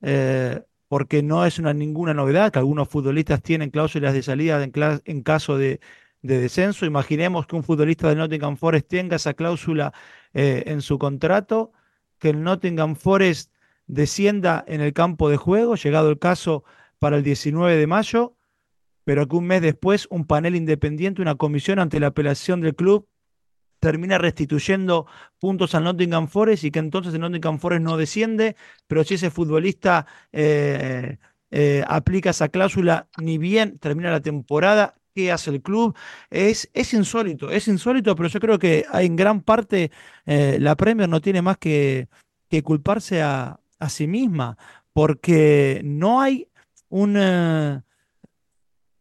Eh, porque no es una, ninguna novedad que algunos futbolistas tienen cláusulas de salida en caso de, de descenso. Imaginemos que un futbolista de Nottingham Forest tenga esa cláusula eh, en su contrato, que el Nottingham Forest descienda en el campo de juego, llegado el caso para el 19 de mayo, pero que un mes después un panel independiente, una comisión ante la apelación del club, termina restituyendo puntos al Nottingham Forest y que entonces el Nottingham Forest no desciende, pero si ese futbolista eh, eh, aplica esa cláusula, ni bien termina la temporada, qué hace el club. Es, es insólito, es insólito, pero yo creo que en gran parte eh, la Premier no tiene más que, que culparse a, a, sí misma, porque no hay una...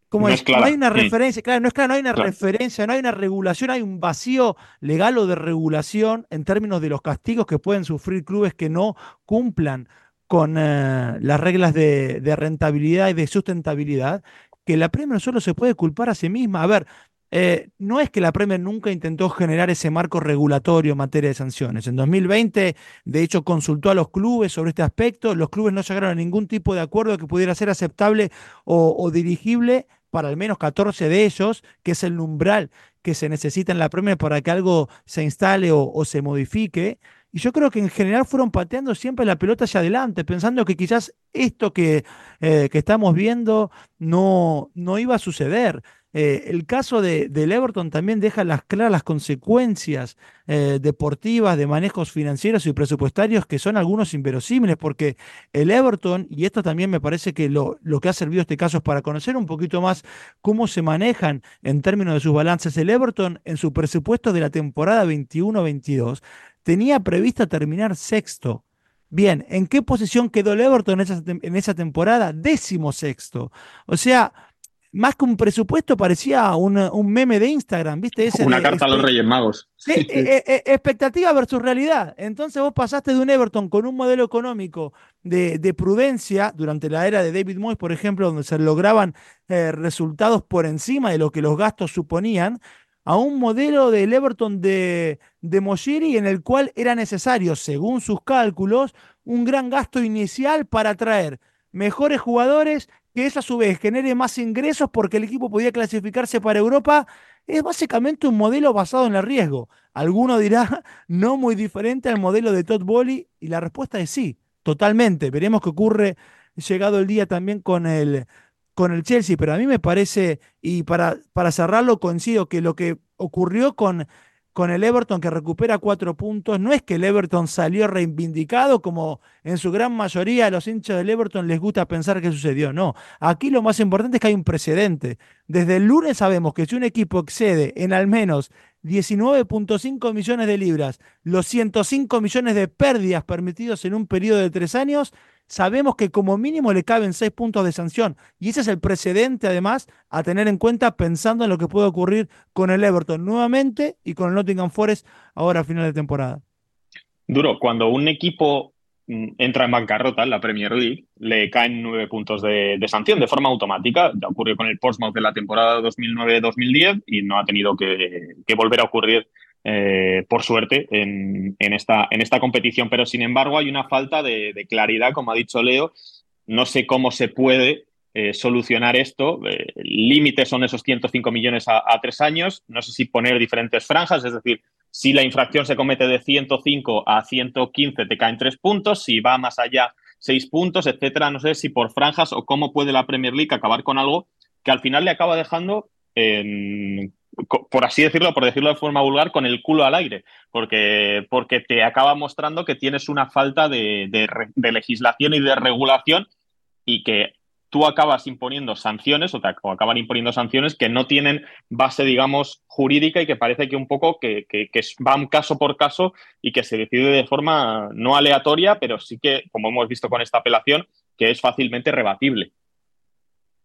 ¿Cómo no, es? no hay una referencia, claro, no es claro, no hay una referencia, no hay una regulación, hay un vacío legal o de regulación en términos de los castigos que pueden sufrir clubes que no cumplan con uh, las reglas de, de, rentabilidad y de sustentabilidad que la Premier solo se puede culpar a sí misma. A ver, eh, no es que la Premier nunca intentó generar ese marco regulatorio en materia de sanciones. En 2020, de hecho, consultó a los clubes sobre este aspecto. Los clubes no llegaron a ningún tipo de acuerdo que pudiera ser aceptable o, dirigible para al menos 14 de ellos, que es el umbral que se necesita en la Premier para que algo se instale o se modifique. Y yo creo que en general fueron pateando siempre la pelota hacia adelante, pensando que quizás esto que, eh, que estamos viendo no, no iba a suceder. Eh, el caso de, del Everton también deja las claras las consecuencias eh, deportivas de manejos financieros y presupuestarios que son algunos inverosímiles, porque el Everton, y esto también me parece que lo, lo que ha servido este caso es para conocer un poquito más cómo se manejan en términos de sus balances, el Everton en su presupuesto de la temporada 21-22 tenía prevista terminar sexto. Bien, ¿en qué posición quedó el Everton en esa, temporada? Décimo sexto. O sea, más que un presupuesto parecía un, meme de Instagram, ¿viste? Una carta a los Reyes Magos. Sí, eh, eh, eh, expectativa versus realidad. Entonces vos pasaste de un Everton con un modelo económico de, prudencia durante la era de David Moyes, por ejemplo, donde se lograban resultados por encima de lo que los gastos suponían, a un modelo del Everton de, de Moshiri en el cual era necesario, según sus cálculos, un gran gasto inicial para atraer mejores jugadores, que eso a su vez genere más ingresos porque el equipo podía clasificarse para Europa. Es básicamente un modelo basado en el riesgo. Alguno dirá, no muy diferente al modelo de Todd Bowley, y la respuesta es sí, totalmente. Veremos qué ocurre llegado el día también con el, con el Chelsea, pero a mí me parece, y para, para cerrarlo, coincido que lo que ocurrió con, con el Everton que recupera cuatro puntos, no es que el Everton salió reivindicado como en su gran mayoría a los hinchas del Everton les gusta pensar que sucedió, no. Aquí lo más importante es que hay un precedente. Desde el lunes sabemos que si un equipo excede en al menos 19.5 millones de libras los 105 millones de pérdidas permitidos en un periodo de tres años, sabemos que como mínimo le caben seis puntos de sanción. Y ese es el precedente, además, a tener en cuenta pensando en lo que puede ocurrir con el Everton nuevamente y con el Nottingham Forest ahora a final de temporada. Duro, cuando un equipo mm, entra en bancarrota en la Premier League, le caen nueve puntos de, sanción de forma automática. Ya ocurrió con el Portsmouth de la temporada 2009-2010 y no ha tenido que, que volver a ocurrir eh, por suerte, en, esta, competición. Pero, sin embargo, hay una falta de, claridad, como ha dicho Leo. No sé cómo se puede eh, solucionar esto. Eh, límites son esos 105 millones a, tres años. No sé si poner diferentes franjas, es decir, si la infracción se comete de 105 a 115 te caen tres puntos, si va más allá seis puntos, etcétera. No sé si por franjas o cómo puede la Premier League acabar con algo que al final le acaba dejando en por así decirlo, por decirlo de forma vulgar, con el culo al aire, porque, porque te acaba mostrando que tienes una falta de, de legislación y de regulación y que tú acabas imponiendo sanciones o, te, acaban imponiendo sanciones que no tienen base, digamos, jurídica y que parece que un poco que, que, que, van caso por caso y que se decide de forma no aleatoria, pero sí que, como hemos visto con esta apelación, que es fácilmente rebatible.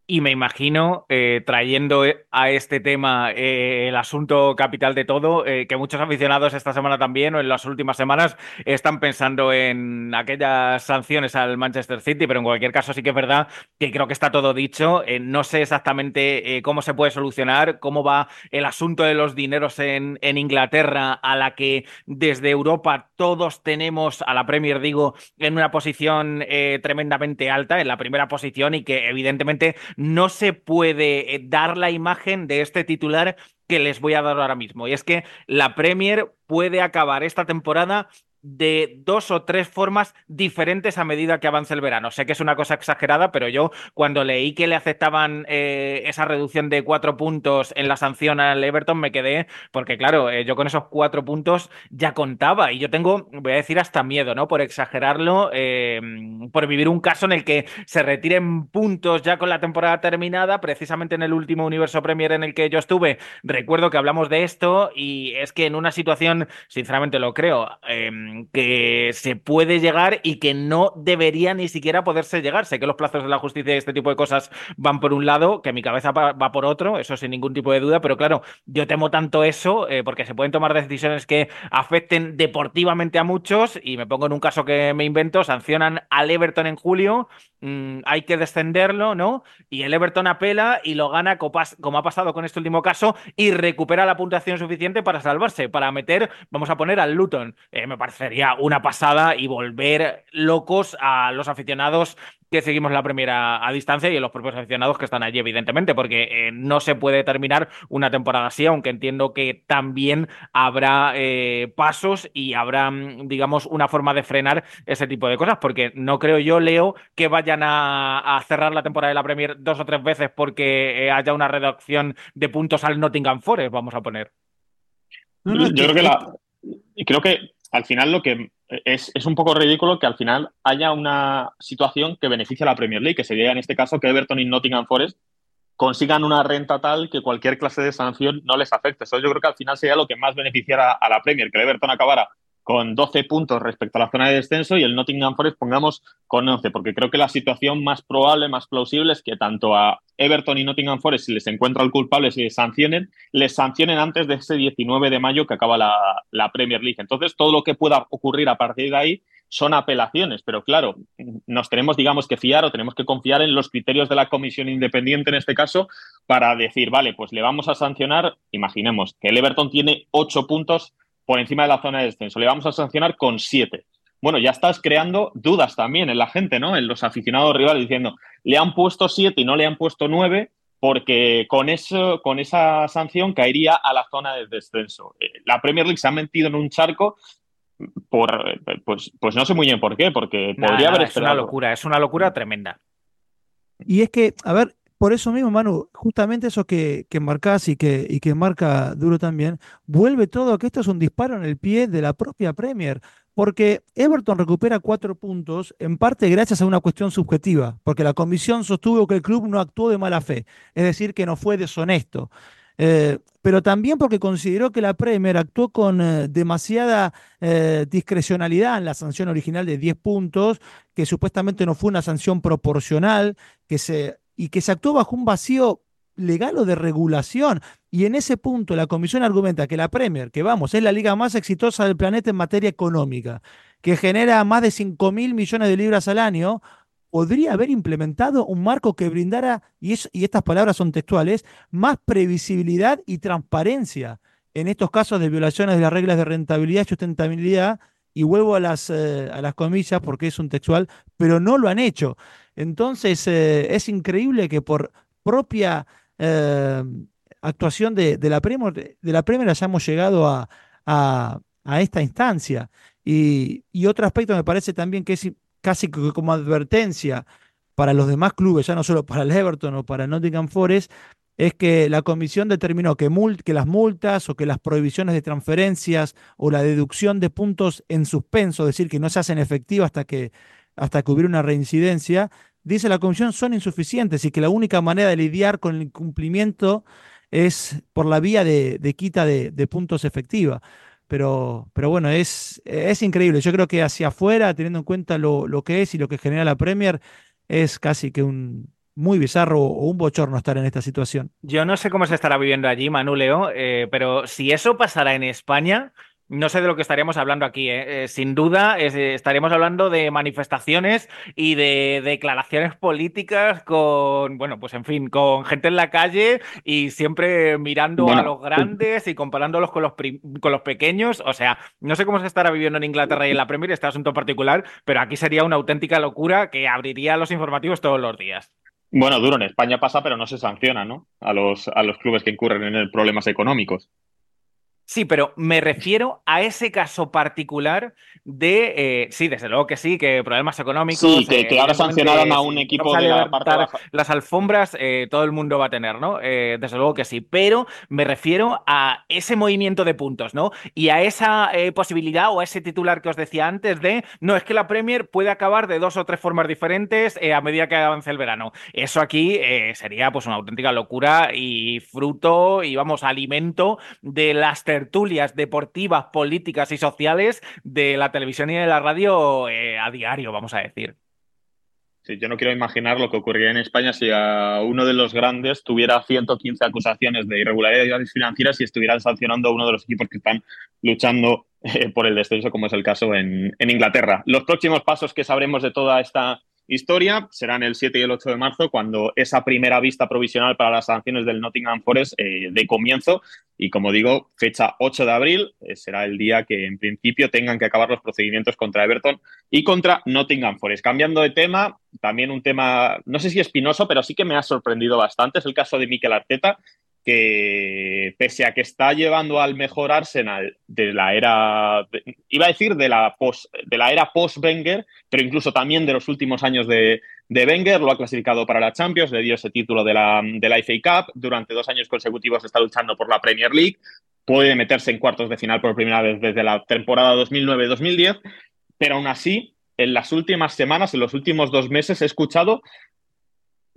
Y me imagino, eh, trayendo a este tema eh, el asunto capital de todo, eh, que muchos aficionados esta semana también o en las últimas semanas están pensando en aquellas sanciones al Manchester City, pero en cualquier caso sí que es verdad que creo que está todo dicho. no sé exactamente cómo se puede solucionar, cómo va el asunto de los dineros en, en Inglaterra, a la que desde Europa todos tenemos a la Premier, digo, en una posición tremendamente alta, en la primera posición y que evidentemente no se puede eh, dar la imagen de este titular que les voy a dar ahora mismo. Y es que la Premier puede acabar esta temporada de dos o tres formas diferentes a medida que avance el verano. Sé que es una cosa exagerada, pero yo cuando leí que le aceptaban eh, esa reducción de cuatro puntos en la sanción al Everton me quedé, porque claro, eh, yo con esos cuatro puntos ya contaba y yo tengo, voy a decir hasta miedo, ¿no? Por exagerarlo, eh, por vivir un caso en el que se retiren puntos ya con la temporada terminada, precisamente en el último universo Premier en el que yo estuve. Recuerdo que hablamos de esto y es que en una situación, sinceramente lo creo, que se puede llegar y que no debería ni siquiera poderse llegar. Sé que los plazos de la justicia y este tipo de cosas van por un lado, que mi cabeza va por otro, eso sin ningún tipo de duda, pero claro, yo temo tanto eso eh, porque se pueden tomar decisiones que afecten deportivamente a muchos y me pongo en un caso que me invento, sancionan al Everton en julio, mm, hay que descenderlo, ¿no? Y el Everton apela y lo gana como ha pasado con este último caso y recupera la puntuación suficiente para salvarse, para meter, vamos a poner al Luton. Eh, me parece sería una pasada y volver locos a los aficionados que seguimos la primera a distancia y a los propios aficionados que están allí, evidentemente, porque eh, no se puede terminar una temporada así, aunque entiendo que también habrá eh, pasos y habrá, mm, digamos, una forma de frenar ese tipo de cosas, porque no creo yo, Leo, que vayan a, cerrar la temporada de la Premier dos o tres veces porque eh, haya una reducción de puntos al Nottingham Forest, vamos a poner. yo creo que la... Creo que al final lo que es, un poco ridículo que al final haya una situación que beneficie a la Premier League, que sería en este caso que Everton y Nottingham Forest consigan una renta tal que cualquier clase de sanción no les afecte. Eso yo creo que al final sería lo que más beneficiara a la Premier, que Everton acabara con 12 puntos respecto a la zona de descenso y el Nottingham Forest pongamos con 11, porque creo que la situación más probable, más plausible es que tanto a Everton y Nottingham Forest, si les encuentra el culpable, les sancionen, les sancionen antes de ese 19 de mayo que acaba la, la Premier League. Entonces, todo lo que pueda ocurrir a partir de ahí son apelaciones, pero claro, nos tenemos, digamos, que fiar o tenemos que confiar en los criterios de la comisión independiente en este caso para decir, vale, pues le vamos a sancionar, imaginemos que el Everton tiene ocho puntos por encima de la zona de descenso. Le vamos a sancionar con siete. Bueno, ya estás creando dudas también en la gente, ¿no? En los aficionados rivales diciendo, le han puesto siete y no le han puesto nueve porque con, eso, con esa sanción caería a la zona de descenso. Eh, la Premier League se ha metido en un charco por, pues, pues no sé muy bien por qué, porque podría haber esperado. Es una locura, es una locura tremenda. Y es que, a ver, por eso mismo, Manu, justamente eso que, que marcás y que, y que marca Duro también, vuelve todo a que esto es un disparo en el pie de la propia Premier. Porque Everton recupera cuatro puntos, en parte gracias a una cuestión subjetiva, porque la comisión sostuvo que el club no actuó de mala fe, es decir, que no fue deshonesto. Eh, pero también porque consideró que la Premier actuó con eh, demasiada eh, discrecionalidad en la sanción original de 10 puntos, que supuestamente no fue una sanción proporcional, que se y que se actuó bajo un vacío legal o de regulación. Y en ese punto la comisión argumenta que la Premier, que vamos, es la liga más exitosa del planeta en materia económica, que genera más de 5 mil millones de libras al año, podría haber implementado un marco que brindara, y, y estas palabras son textuales, más previsibilidad y transparencia en estos casos de violaciones de las reglas de rentabilidad y sustentabilidad. Y vuelvo a las, eh, a las comillas porque es un textual, pero no lo han hecho. Entonces, eh, es increíble que por propia eh, actuación de, la Premier, de la Premier hayamos llegado a, esta instancia. Y, otro aspecto me parece también que es casi como advertencia para los demás clubes, ya no solo para el Everton o para el Nottingham Forest, es que la comisión determinó que, las multas o que las prohibiciones de transferencias o la deducción de puntos en suspenso, es decir, que no se hacen efectivas hasta que, hasta hubiera una reincidencia, dice la comisión, son insuficientes y que la única manera de lidiar con el incumplimiento es por la vía de, quita de, puntos efectiva. Pero, pero bueno, es, es increíble. Yo creo que hacia afuera, teniendo en cuenta lo, lo que es y lo que genera la Premier, es casi que un, muy bizarro o un bochorno estar en esta situación. Yo no sé cómo se estará viviendo allí, Manu Leo, eh, pero si eso pasara en España, no sé de lo que estaríamos hablando aquí. ¿eh? Eh, sin duda, estaríamos hablando de manifestaciones y de declaraciones políticas con, bueno, pues en fin, con gente en la calle y siempre mirando a los grandes y comparándolos con los, con los pequeños. O sea, no sé cómo se estará viviendo en Inglaterra y en la Premier este asunto particular, pero aquí sería una auténtica locura que abriría los informativos todos los días. Bueno, duro, en España pasa, pero no se sanciona, ¿no? A los, a los clubes que incurren en problemas económicos. Sí, pero me refiero a ese caso particular de, eh, sí, desde luego que sí, que problemas económicos. Sí, que, eh, ahora sancionaron a un equipo de la parte Las alfombras eh, todo el mundo va a tener, ¿no? desde luego que sí, pero me refiero a ese movimiento de puntos, ¿no? Y a esa posibilidad o a ese titular que os decía antes de, no, es que la Premier puede acabar de dos o tres formas diferentes a medida que avance el verano. Eso aquí sería pues una auténtica locura y fruto y vamos, alimento de las tertulias deportivas, políticas y sociales de la televisión y de la radio eh, a diario, vamos a decir. Sí, yo no quiero imaginar lo que ocurriría en España si a uno de los grandes tuviera 115 acusaciones de irregularidades financieras y estuvieran sancionando a uno de los equipos que están luchando eh, por el descenso, como es el caso en, en Inglaterra. Los próximos pasos que sabremos de toda esta historia serán el 7 y el 8 de marzo, cuando esa primera vista provisional para las sanciones del Nottingham Forest eh, de comienzo. Y como digo, fecha 8 de abril eh, será el día que en principio tengan que acabar los procedimientos contra Everton y contra Nottingham Forest. Cambiando de tema, también un tema, no sé si espinoso, pero sí que me ha sorprendido bastante, es el caso de Mikel Arteta, que pese a que está llevando al mejor Arsenal de la era, iba a decir de la, post, de la era post-Wenger, pero incluso también de los últimos años de, de, Wenger, lo ha clasificado para la Champions, le dio ese título de la, de la FA Cup, durante dos años consecutivos está luchando por la Premier League, puede meterse en cuartos de final por primera vez desde la temporada 2009-2010, pero aún así, en las últimas semanas, en los últimos dos meses, he escuchado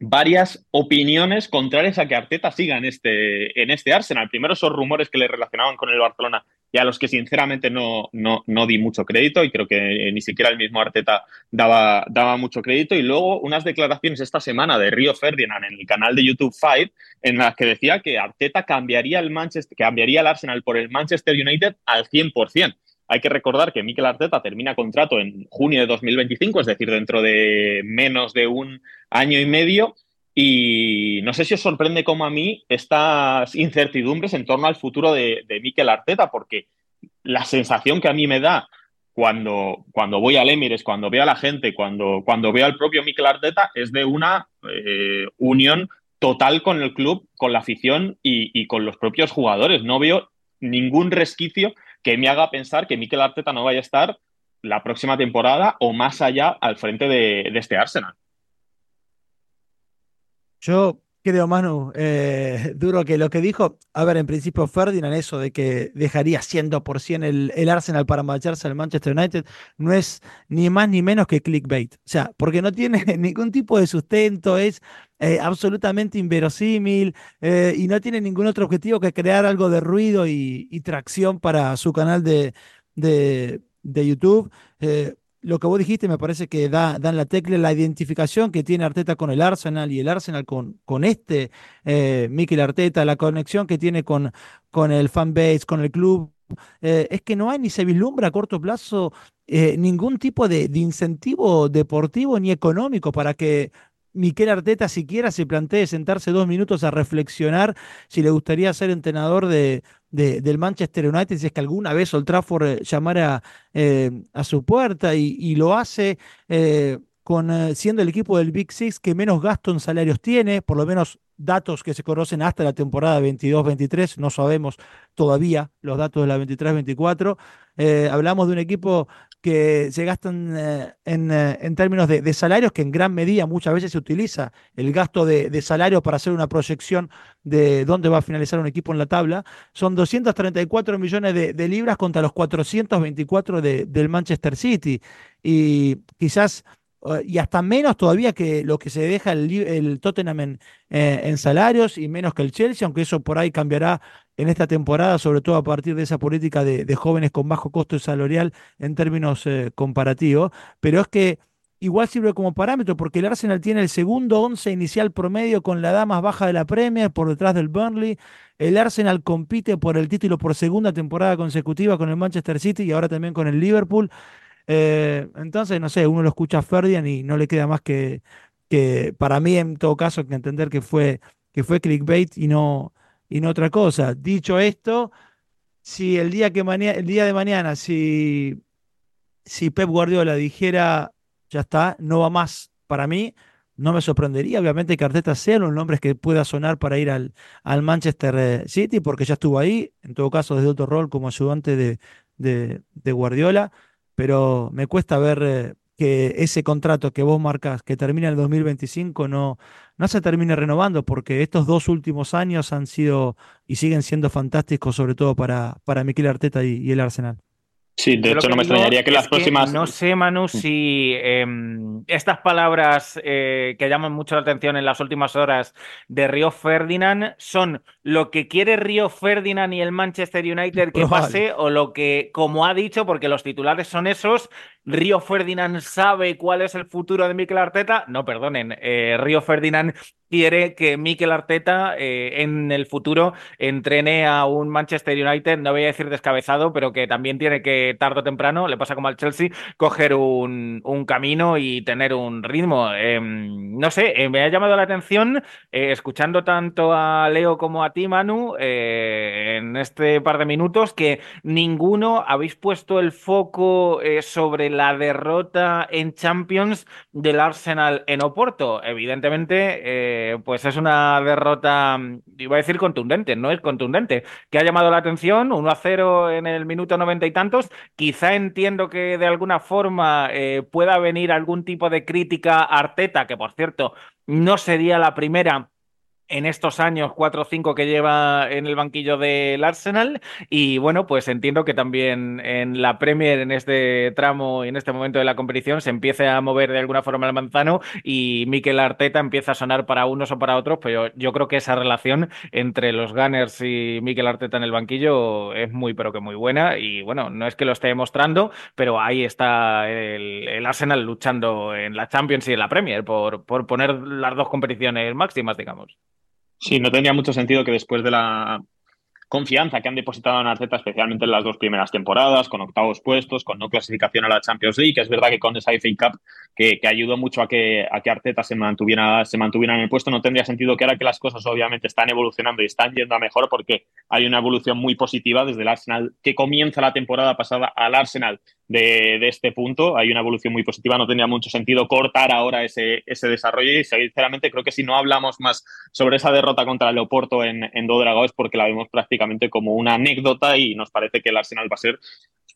varias opiniones contrarias a que Arteta siga en este, en este Arsenal. Primero esos rumores que le relacionaban con el Barcelona y a los que sinceramente no, no, no di mucho crédito y creo que ni siquiera el mismo Arteta daba, daba mucho crédito. Y luego unas declaraciones esta semana de Río Ferdinand en el canal de YouTube 5 en las que decía que Arteta cambiaría el, Manchester, cambiaría el Arsenal por el Manchester United al 100%. Hay que recordar que Mikel Arteta termina contrato en junio de 2025, es decir, dentro de menos de un año y medio. Y no sé si os sorprende como a mí estas incertidumbres en torno al futuro de, de Mikel Arteta, porque la sensación que a mí me da cuando, cuando voy al Emirates, cuando veo a la gente, cuando, cuando veo al propio Mikel Arteta, es de una eh, unión total con el club, con la afición y, y, con los propios jugadores. No veo ningún resquicio que me haga pensar que Mikel Arteta no vaya a estar la próxima temporada o más allá al frente de, este Arsenal. Yo creo, Manu, eh, duro que lo que dijo, a ver, en principio Ferdinand, eso de que dejaría 100% el, el Arsenal para marcharse al Manchester United, no es ni más ni menos que clickbait. O sea, porque no tiene ningún tipo de sustento, es eh, absolutamente inverosímil eh, y no tiene ningún otro objetivo que crear algo de ruido y, tracción para su canal de, de, YouTube. Lo que vos dijiste me parece que da, dan la tecla la identificación que tiene Arteta con el Arsenal y el Arsenal con, con este Mikel Arteta, la conexión que tiene con, con el fanbase, con el club. es que no hay ni se vislumbra a corto plazo ningún tipo de, de, incentivo deportivo ni económico para que Miquel Arteta siquiera se plantee sentarse dos minutos a reflexionar si le gustaría ser entrenador de, del Manchester United, si es que alguna vez Old Trafford eh, llamara eh, a su puerta y, lo hace eh, con, siendo el equipo del Big Six que menos gasto en salarios tiene, por lo menos datos que se conocen hasta la temporada 22-23, no sabemos todavía los datos de la 23-24. hablamos de un equipo que se gastan eh, eh, en, términos de, salarios, que en gran medida muchas veces se utiliza el gasto de, salario para hacer una proyección de dónde va a finalizar un equipo en la tabla, son 234 millones de, libras contra los 424 del Manchester City. Y quizás y hasta menos todavía que lo que se deja el, Tottenham en, eh, en, salarios y menos que el Chelsea, aunque eso por ahí cambiará en esta temporada, sobre todo a partir de esa política de, jóvenes con bajo costo salarial en términos eh, comparativos. Pero es que igual sirve como parámetro porque el Arsenal tiene el segundo once inicial promedio con la edad más baja de la Premier por detrás del Burnley. El Arsenal compite por el título por segunda temporada consecutiva con el Manchester City y ahora también con el Liverpool. Eh, entonces, no sé, uno lo escucha a Ferdian y no le queda más que, que para mí, en todo caso, que entender que fue, que fue clickbait y no, y no otra cosa. Dicho esto, si el día, que el día de mañana, si, si Pep Guardiola dijera, ya está, no va más para mí, no me sorprendería, obviamente, que Arteta sea los nombres que pueda sonar para ir al, al Manchester eh, City, porque ya estuvo ahí, en todo caso, desde otro rol como ayudante de, de Guardiola pero me cuesta ver eh, que ese contrato que vos marcas, que termina en el 2025, no, no se termine renovando, porque estos dos últimos años han sido y siguen siendo fantásticos, sobre todo para, para Miquel Arteta y el Arsenal. Sí, de hecho no me extrañaría que las próximas... no sé, Manu, si em, estas palabras eh, que llaman mucho la atención en las últimas horas de Río Ferdinand son lo que quiere Río Ferdinand y el Manchester United que pase o lo que, como ha dicho, porque los titulares son esos, Río Ferdinand sabe cuál es el futuro de Mikel Arteta. No, perdonen, eh, Río Ferdinand quiere que Mikel Arteta eh, en el futuro entrene a un Manchester United, no voy a decir descabezado, pero que también tiene que tarde o temprano, le pasa como al Chelsea, coger un, camino y tener un ritmo. Em, no sé, eh, me ha llamado la atención, escuchando tanto a Leo como a ti, Manu, en este par de minutos, que ninguno habéis puesto el foco sobre la derrota en Champions del Arsenal en Oporto. Evidentemente, pues es una derrota, iba a decir contundente, no es contundente, que ha llamado la atención, 1 a 0 en el minuto noventa y tantos. Quizá entiendo que de alguna forma eh, pueda venir algún tipo de crítica Arteta, que por cierto no sería la primera en estos años, cuatro o cinco que lleva en el banquillo del Arsenal. Y bueno, pues entiendo que también en la Premier, en este tramo y en este momento de la competición, se empiece a mover de alguna forma el manzano y Mikel Arteta empieza a sonar para unos o para otros, pero yo creo que esa relación entre los Gunners y Mikel Arteta en el banquillo es muy, pero que muy buena. Y bueno, no es que lo esté demostrando, pero ahí está el, Arsenal luchando en la Champions y en la Premier por, por poner las dos competiciones máximas, digamos. Sí, no tendría mucho sentido que después de la confianza que han depositado en Arteta, especialmente en las dos primeras temporadas, con octavos puestos, con no clasificación a la Champions League. Es verdad que con esa FA Cup que, ayudó mucho a que, a que Arteta se mantuviera, se mantuviera en el puesto, no tendría sentido que ahora que las cosas obviamente están evolucionando y están yendo a mejor, porque hay una evolución muy positiva desde el Arsenal que comienza la temporada pasada al Arsenal de, este punto. Hay una evolución muy positiva, no tendría mucho sentido cortar ahora ese, ese desarrollo y sinceramente creo que si no hablamos más sobre esa derrota contra el Leoporto en, en es porque la vemos prácticamente como una anécdota y nos parece que el Arsenal va a ser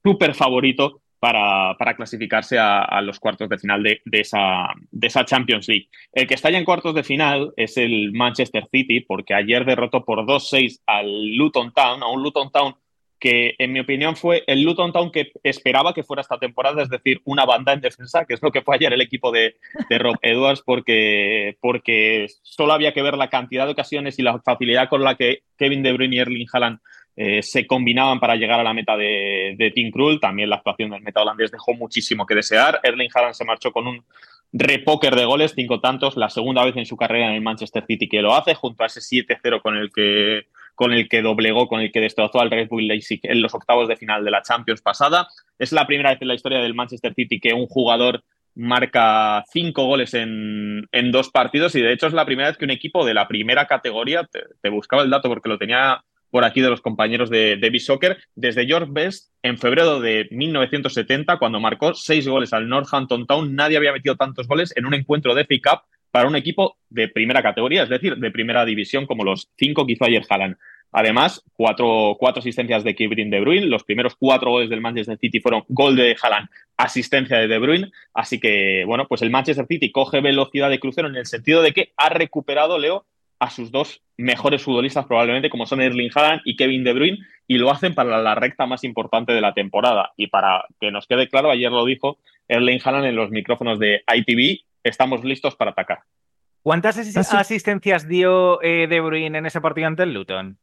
súper favorito para, para, clasificarse a, los cuartos de final de, de, esa, de esa Champions League. El que está ya en cuartos de final es el Manchester City, porque ayer derrotó por 2-6 al Luton Town, a un Luton Town que en mi opinión fue el Luton Town que esperaba que fuera esta temporada, es decir, una banda en defensa, que es lo que fue ayer el equipo de, Rob Edwards, porque, porque solo había que ver la cantidad de ocasiones y la facilidad con la que Kevin De Bruyne y Erling Haaland eh, se combinaban para llegar a la meta de, Tim Krul. También la actuación del meta holandés dejó muchísimo que desear. Erling Haaland se marchó con un repóker de goles, cinco tantos, la segunda vez en su carrera en el Manchester City que lo hace, junto a ese 7-0 con el que con el que doblegó, con el que destrozó al Red Bull Leipzig en los octavos de final de la Champions pasada. Es la primera vez en la historia del Manchester City que un jugador marca cinco goles en, dos partidos y de hecho es la primera vez que un equipo de la primera categoría, te, buscaba el dato porque lo tenía por aquí de los compañeros de Davis Soccer, desde George Best en febrero de 1970, cuando marcó seis goles al Northampton Town, nadie había metido tantos goles en un encuentro de FA Cup para un equipo de primera categoría, es decir, de primera división, como los cinco que hizo ayer Haaland. Además, cuatro, cuatro asistencias de Kevin De Bruyne. Los primeros cuatro goles del Manchester City fueron gol de Haaland, asistencia de De Bruyne. Así que, bueno, pues el Manchester City coge velocidad de crucero en el sentido de que ha recuperado, Leo, a sus dos mejores futbolistas probablemente, como son Erling Haaland y Kevin De Bruyne, y lo hacen para la recta más importante de la temporada. Y para que nos quede claro, ayer lo dijo Erling Haaland en los micrófonos de ITV, estamos listos para atacar. ¿Cuántas asistencias dio eh, De Bruyne en ese partido ante el Luton?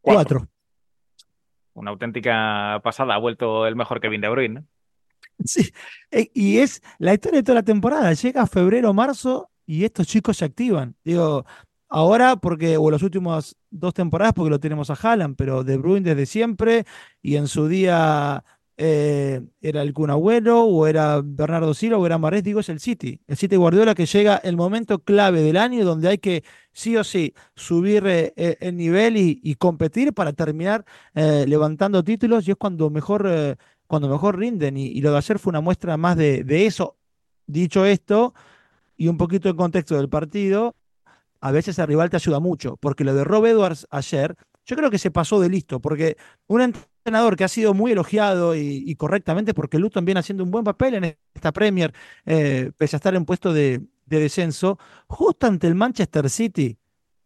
Cuatro. Una auténtica pasada, ha vuelto el mejor Kevin De Bruyne. Sí, e, y es la historia de toda la temporada. Llega febrero, marzo y estos chicos se activan. Digo, ahora porque, o las últimas dos temporadas porque lo tenemos a Haaland, pero De Bruyne desde siempre y en su día eh, era el Kun o era Bernardo Silva o era Marés, digo, es el City. El City Guardiola que llega el momento clave del año donde hay que sí o sí subir eh, eh, el nivel y, competir para terminar levantando títulos y es cuando mejor, cuando mejor rinden y, lo de ayer fue una muestra más de, de eso. Dicho esto, y un poquito en contexto del partido, a veces el rival te ayuda mucho, porque lo de Rob Edwards ayer, yo creo que se pasó de listo, porque un entrenador que ha sido muy elogiado y, correctamente, porque Luton viene haciendo un buen papel en esta Premier, eh, pese a estar en puesto de, descenso, justo ante el Manchester City,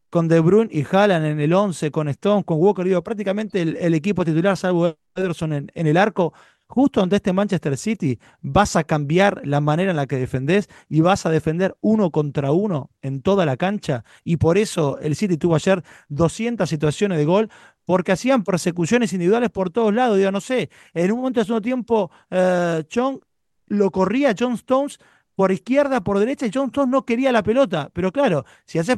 con De Bruyne y Haaland en el 11, con Stone, con Walker, digo, prácticamente el, equipo titular, salvo Ederson en, en el arco, justo ante este Manchester City vas a cambiar la manera en la que defendés y vas a defender uno contra uno en toda la cancha. Y por eso el City tuvo ayer 200 situaciones de gol, porque hacían persecuciones individuales por todos lados. Digo, no sé, en un momento de su tiempo, eh, John lo corría John Stones por izquierda, por derecha, y John Stones no quería la pelota. Pero claro, si haces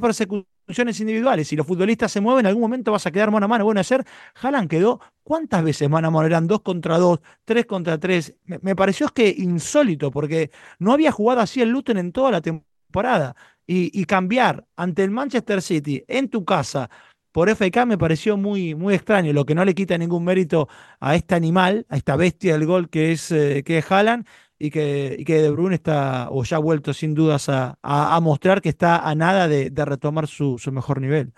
individuales y los futbolistas se mueven, en algún momento vas a quedar mano a mano. Bueno, ayer Haaland quedó, ¿cuántas veces mano a mano? Eran dos contra dos, tres contra tres. Me, pareció que insólito, porque no había jugado así el Luton en toda la temporada. Y, cambiar ante el Manchester City en tu casa por FK me pareció muy, muy extraño, lo que no le quita ningún mérito a este animal, a esta bestia del gol que es, eh, que es Haaland, y que, que De Bruyne está, o ya ha vuelto sin dudas a, a, mostrar que está a nada de, retomar su, su, mejor nivel.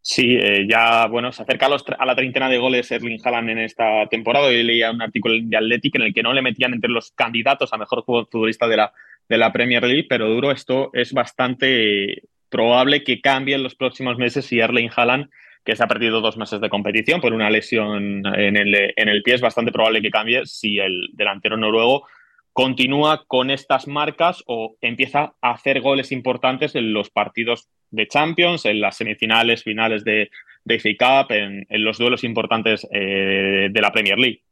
Sí, eh, ya bueno, se acerca a, la treintena de goles Erling Haaland en esta temporada. Hoy leía un artículo de Athletic en el que no le metían entre los candidatos a mejor futbolista de la, de la Premier League, pero duro, esto es bastante probable que cambie en los próximos meses si Erling Haaland que se ha perdido dos meses de competición por una lesión en el, en el pie. Es bastante probable que cambie si el delantero noruego continúa con estas marcas o empieza a hacer goles importantes en los partidos de Champions, en las semifinales, finales de, de FA Cup, en, los duelos importantes eh, de la Premier League.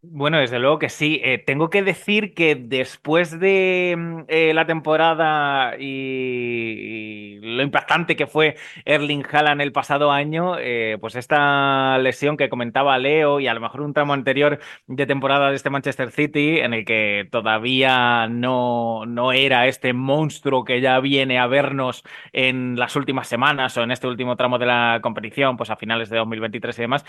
Bueno, desde luego que sí. Eh, tengo que decir que después de mm, eh, la temporada y, lo impactante que fue Erling Haaland el pasado año, eh, pues esta lesión que comentaba Leo y a lo mejor un tramo anterior de temporada de este Manchester City, en el que todavía no, no era este monstruo que ya viene a vernos en las últimas semanas o en este último tramo de la competición, pues a finales de 2023 y demás,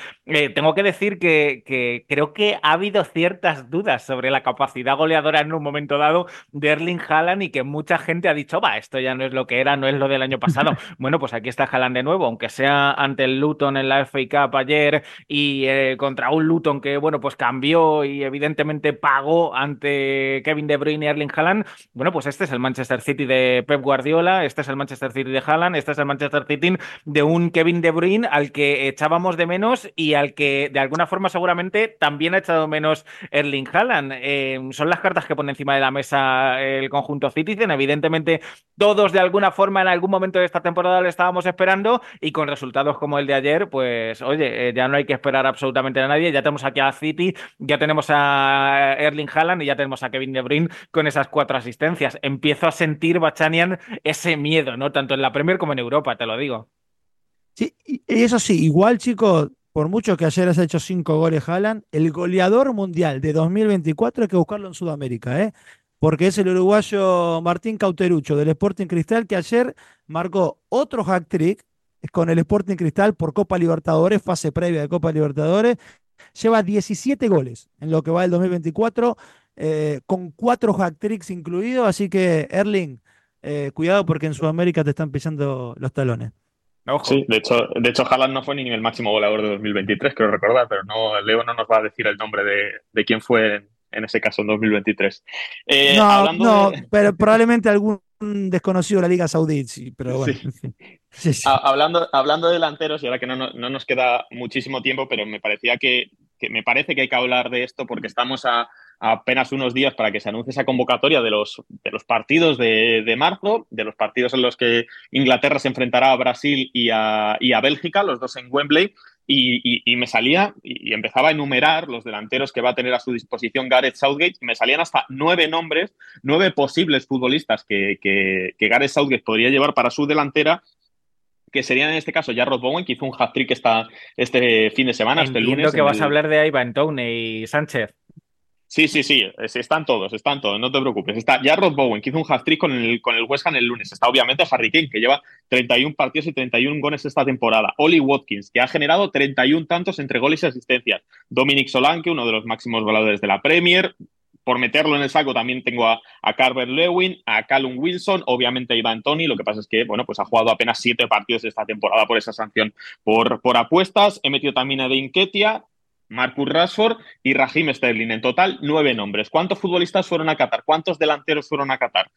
tengo que decir que, que creo que ha habido ciertas dudas sobre la capacidad goleadora en un momento dado de Erling Haaland y que mucha gente ha dicho, va, esto ya no es lo que era, no es lo del año pasado. bueno, pues aquí está Haaland de nuevo, aunque sea ante el Luton en la FA Cup ayer y eh, contra un Luton que, bueno, pues cambió y evidentemente pagó ante Kevin De Bruyne y Erling Haaland. Bueno, pues este es el Manchester City de Pep Guardiola, este es el Manchester City de Haaland, este es el Manchester City de un Kevin De Bruyne al que echábamos de menos y al que de alguna forma seguramente también ha echado menos Erling Haaland. Eh, son las cartas que pone encima de la mesa el conjunto Citizen. Evidentemente, todos de alguna forma en algún momento de esta temporada le estábamos esperando y con resultados como el de ayer, pues oye, eh, ya no hay que esperar absolutamente a nadie. Ya tenemos aquí a City, ya tenemos a Erling Haaland y ya tenemos a Kevin De Bruyne con esas cuatro asistencias. Empiezo a sentir, Bachanian, ese miedo, ¿no? Tanto en la Premier como en Europa, te lo digo. Sí, y eso sí, igual, chicos, por mucho que ayer haya hecho cinco goles Haaland, el goleador mundial de 2024 hay que buscarlo en Sudamérica, ¿eh? porque es el uruguayo Martín Cauterucho del Sporting Cristal que ayer marcó otro hack trick con el Sporting Cristal por Copa Libertadores, fase previa de Copa Libertadores. Lleva 17 goles en lo que va del 2024, eh, con cuatro hack tricks incluidos. Así que, Erling, eh, cuidado porque en Sudamérica te están pisando los talones. Sí, de hecho, de hecho, Haaland no fue ni el máximo goleador de 2023, creo recordar, pero no, Leo no nos va a decir el nombre de, quién fue en, ese caso en 2023. Eh, no, no, pero probablemente algún desconocido de la Liga Saudí, sí, pero bueno. Hablando, hablando de delanteros, y ahora que no, no, nos queda muchísimo tiempo, pero me parecía que, que me parece que hay que hablar de esto porque estamos a apenas unos días para que se anuncie esa convocatoria de los, de los partidos de, marzo, de los partidos en los que Inglaterra se enfrentará a Brasil y a, Bélgica, los dos en Wembley. Y, me salía y empezaba a enumerar los delanteros que va a tener a su disposición Gareth Southgate. Y me salían hasta nueve nombres, nueve posibles futbolistas que, que, que Gareth Southgate podría llevar para su delantera que serían en este caso Jarrod Bowen, que hizo un hat-trick este fin de semana, este lunes. que vas a hablar de Ivan Tony y Sánchez. Sí, sí, sí, están todos, están todos, no te preocupes. Está ya Rod Bowen, que hizo un hat-trick con el, con el West Ham el lunes. Está obviamente Harry Kane, que lleva 31 partidos y 31 goles esta temporada. Oli Watkins, que ha generado 31 tantos entre goles y asistencias. Dominic Solanke, uno de los máximos goleadores de la Premier. Por meterlo en el saco también tengo a, a Carver Lewin, a Callum Wilson, obviamente a Ivan Tony. Lo que pasa es que, bueno, pues ha jugado apenas siete partidos esta temporada por esa sanción por, por apuestas. He metido también a Dean Ketia, Marcus Rashford y Raheem Sterling. En total, nueve nombres. ¿Cuántos futbolistas fueron a Qatar? ¿Cuántos delanteros fueron a Qatar?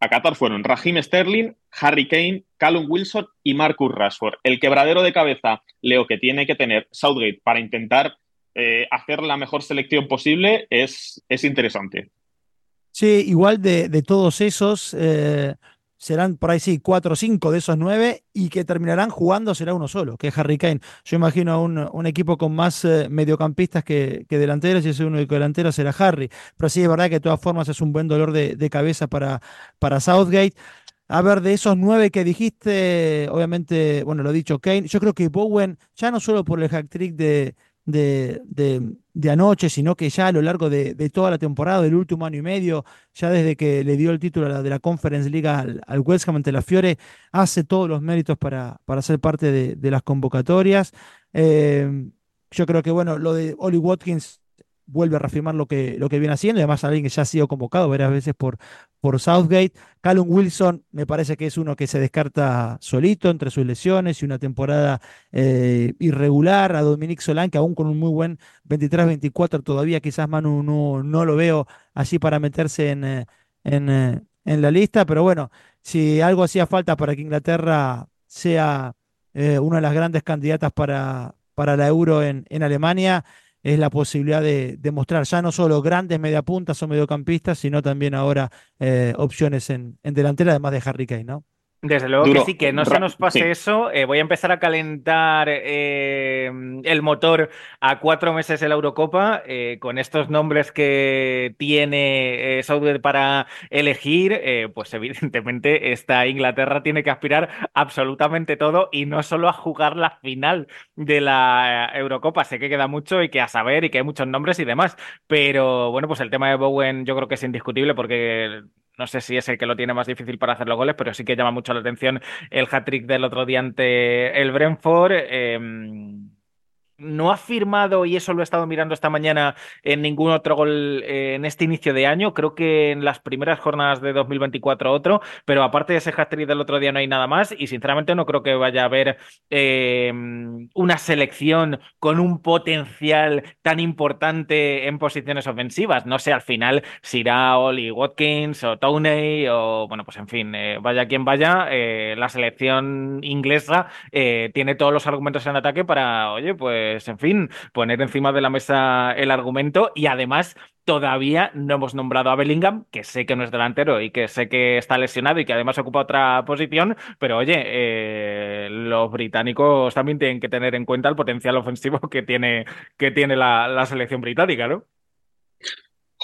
A Qatar fueron Raheem Sterling, Harry Kane, Callum Wilson y Marcus Rashford. El quebradero de cabeza, Leo, que tiene que tener Southgate para intentar eh, hacer la mejor selección posible es, es interesante. Sí, igual de, de todos esos, eh, serán por ahí sí, cuatro o cinco de esos nueve y que terminarán jugando será uno solo, que es Harry Kane. Yo imagino un, un equipo con más eh, mediocampistas que, que, delanteros y ese único delantero será Harry. Pero sí es verdad que de todas formas es un buen dolor de, cabeza para, para Southgate. A ver, de esos nueve que dijiste, obviamente, bueno, lo dicho Kane, yo creo que Bowen, ya no solo por el hack trick de, de, de, anoche, sino que ya a lo largo de, toda la temporada, del último año y medio, ya desde que le dio el título de la Conference League al, West Ham ante la Fiore, hace todos los méritos para, para ser parte de, las convocatorias. Eh, yo creo que, bueno, lo de Oli Watkins vuelve a reafirmar lo que, lo que viene haciendo, además alguien que ya ha sido convocado varias veces por, por Southgate. Callum Wilson me parece que es uno que se descarta solito entre sus lesiones y una temporada eh, irregular. A Dominic Solán, que aún con un muy buen 23-24 todavía quizás Manu no, no, lo veo así para meterse en, eh, en, eh, en, la lista, pero bueno, si algo hacía falta para que Inglaterra sea una de las grandes candidatas para, para la Euro en, en Alemania, es la posibilidad de, demostrar ya no solo grandes mediapuntas o mediocampistas, sino también ahora eh, opciones en, en delantera, además de Harry Kane, ¿no? Desde luego que sí, que no se nos pase eso. Eh, voy a empezar a calentar eh, el motor a cuatro meses de la Eurocopa eh, con estos nombres que tiene Southgate para elegir. pues evidentemente esta Inglaterra tiene que aspirar absolutamente todo y no solo a jugar la final de la Eurocopa. Sé que queda mucho y que a saber y que hay muchos nombres y demás. Pero bueno, pues el tema de Bowen yo creo que es indiscutible porque no sé si es el que lo tiene más difícil para hacer los goles, pero sí que llama mucho la atención el hat-trick del otro día ante el Brentford. Em, no ha firmado, y eso lo he estado mirando esta mañana, en ningún otro gol eh, en este inicio de año. Creo que en las primeras jornadas de 2024 otro, pero aparte de ese hat-trick del otro día no hay nada más y sinceramente no creo que vaya a haber em, una selección con un potencial tan importante en posiciones ofensivas. No sé al final si irá Oli Watkins o Tony o, bueno, pues en fin, eh, vaya quien vaya, eh, la selección inglesa tiene todos los argumentos en ataque para, oye, pues pues, en fin, poner encima de la mesa el argumento y además todavía no hemos nombrado a Bellingham, que sé que no es delantero y que sé que está lesionado y que además ocupa otra posición, pero oye, eh, los británicos también tienen que tener en cuenta el potencial ofensivo que tiene, que tiene la, la selección británica, ¿no?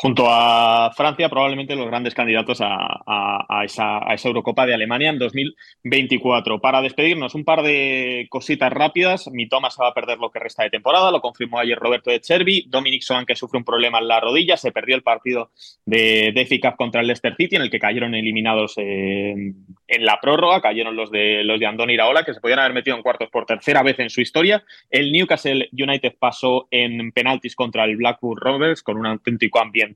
Junto a Francia, probablemente los grandes candidatos a, esa, Eurocopa de Alemania en 2024. Para despedirnos, un par de cositas rápidas. Mi Thomas va a perder lo que resta de temporada, lo confirmó ayer Roberto de Chervi. Dominic Soan, que sufre un problema en la rodilla, se perdió el partido de, de Cup contra el Leicester City, en el que cayeron eliminados en, la prórroga. Cayeron los de, los de Andón Iraola, que se podían haber metido en cuartos por tercera vez en su historia. El Newcastle United pasó en penaltis contra el Blackburn Rovers con un auténtico ambiente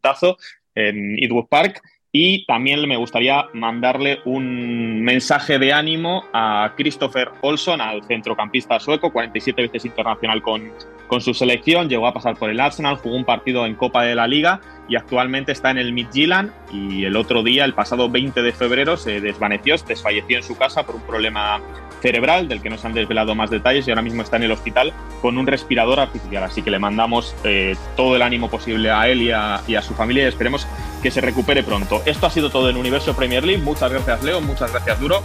en Eastwood Park. Y también me gustaría mandarle un mensaje de ánimo a Christopher Olson, al centrocampista sueco, 47 veces internacional con, con su selección, llegó a pasar por el Arsenal, jugó un partido en Copa de la Liga y actualmente está en el Midtjylland y el otro día, el pasado 20 de febrero, se desvaneció, desfalleció en su casa por un problema cerebral del que no se han desvelado más detalles y ahora mismo está en el hospital con un respirador artificial. Así que le mandamos eh, todo el ánimo posible a él y a, y a su familia y esperemos que se recupere pronto. Esto ha sido todo en Universo Premier League. Muchas gracias, Leo. Muchas gracias, Duro.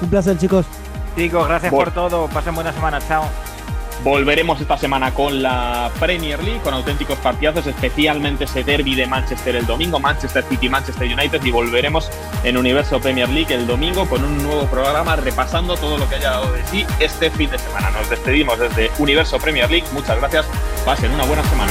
Un placer, chicos. Chicos, gracias por todo. Pasen buena semana. Chao. Volveremos esta semana con la Premier League, con auténticos partidazos, especialmente ese derby de Manchester el domingo, Manchester City, Manchester United, y volveremos en Universo Premier League el domingo con un nuevo programa repasando todo lo que haya dado de sí este fin de semana. Nos despedimos desde Universo Premier League. Muchas gracias. Pasen una buena semana.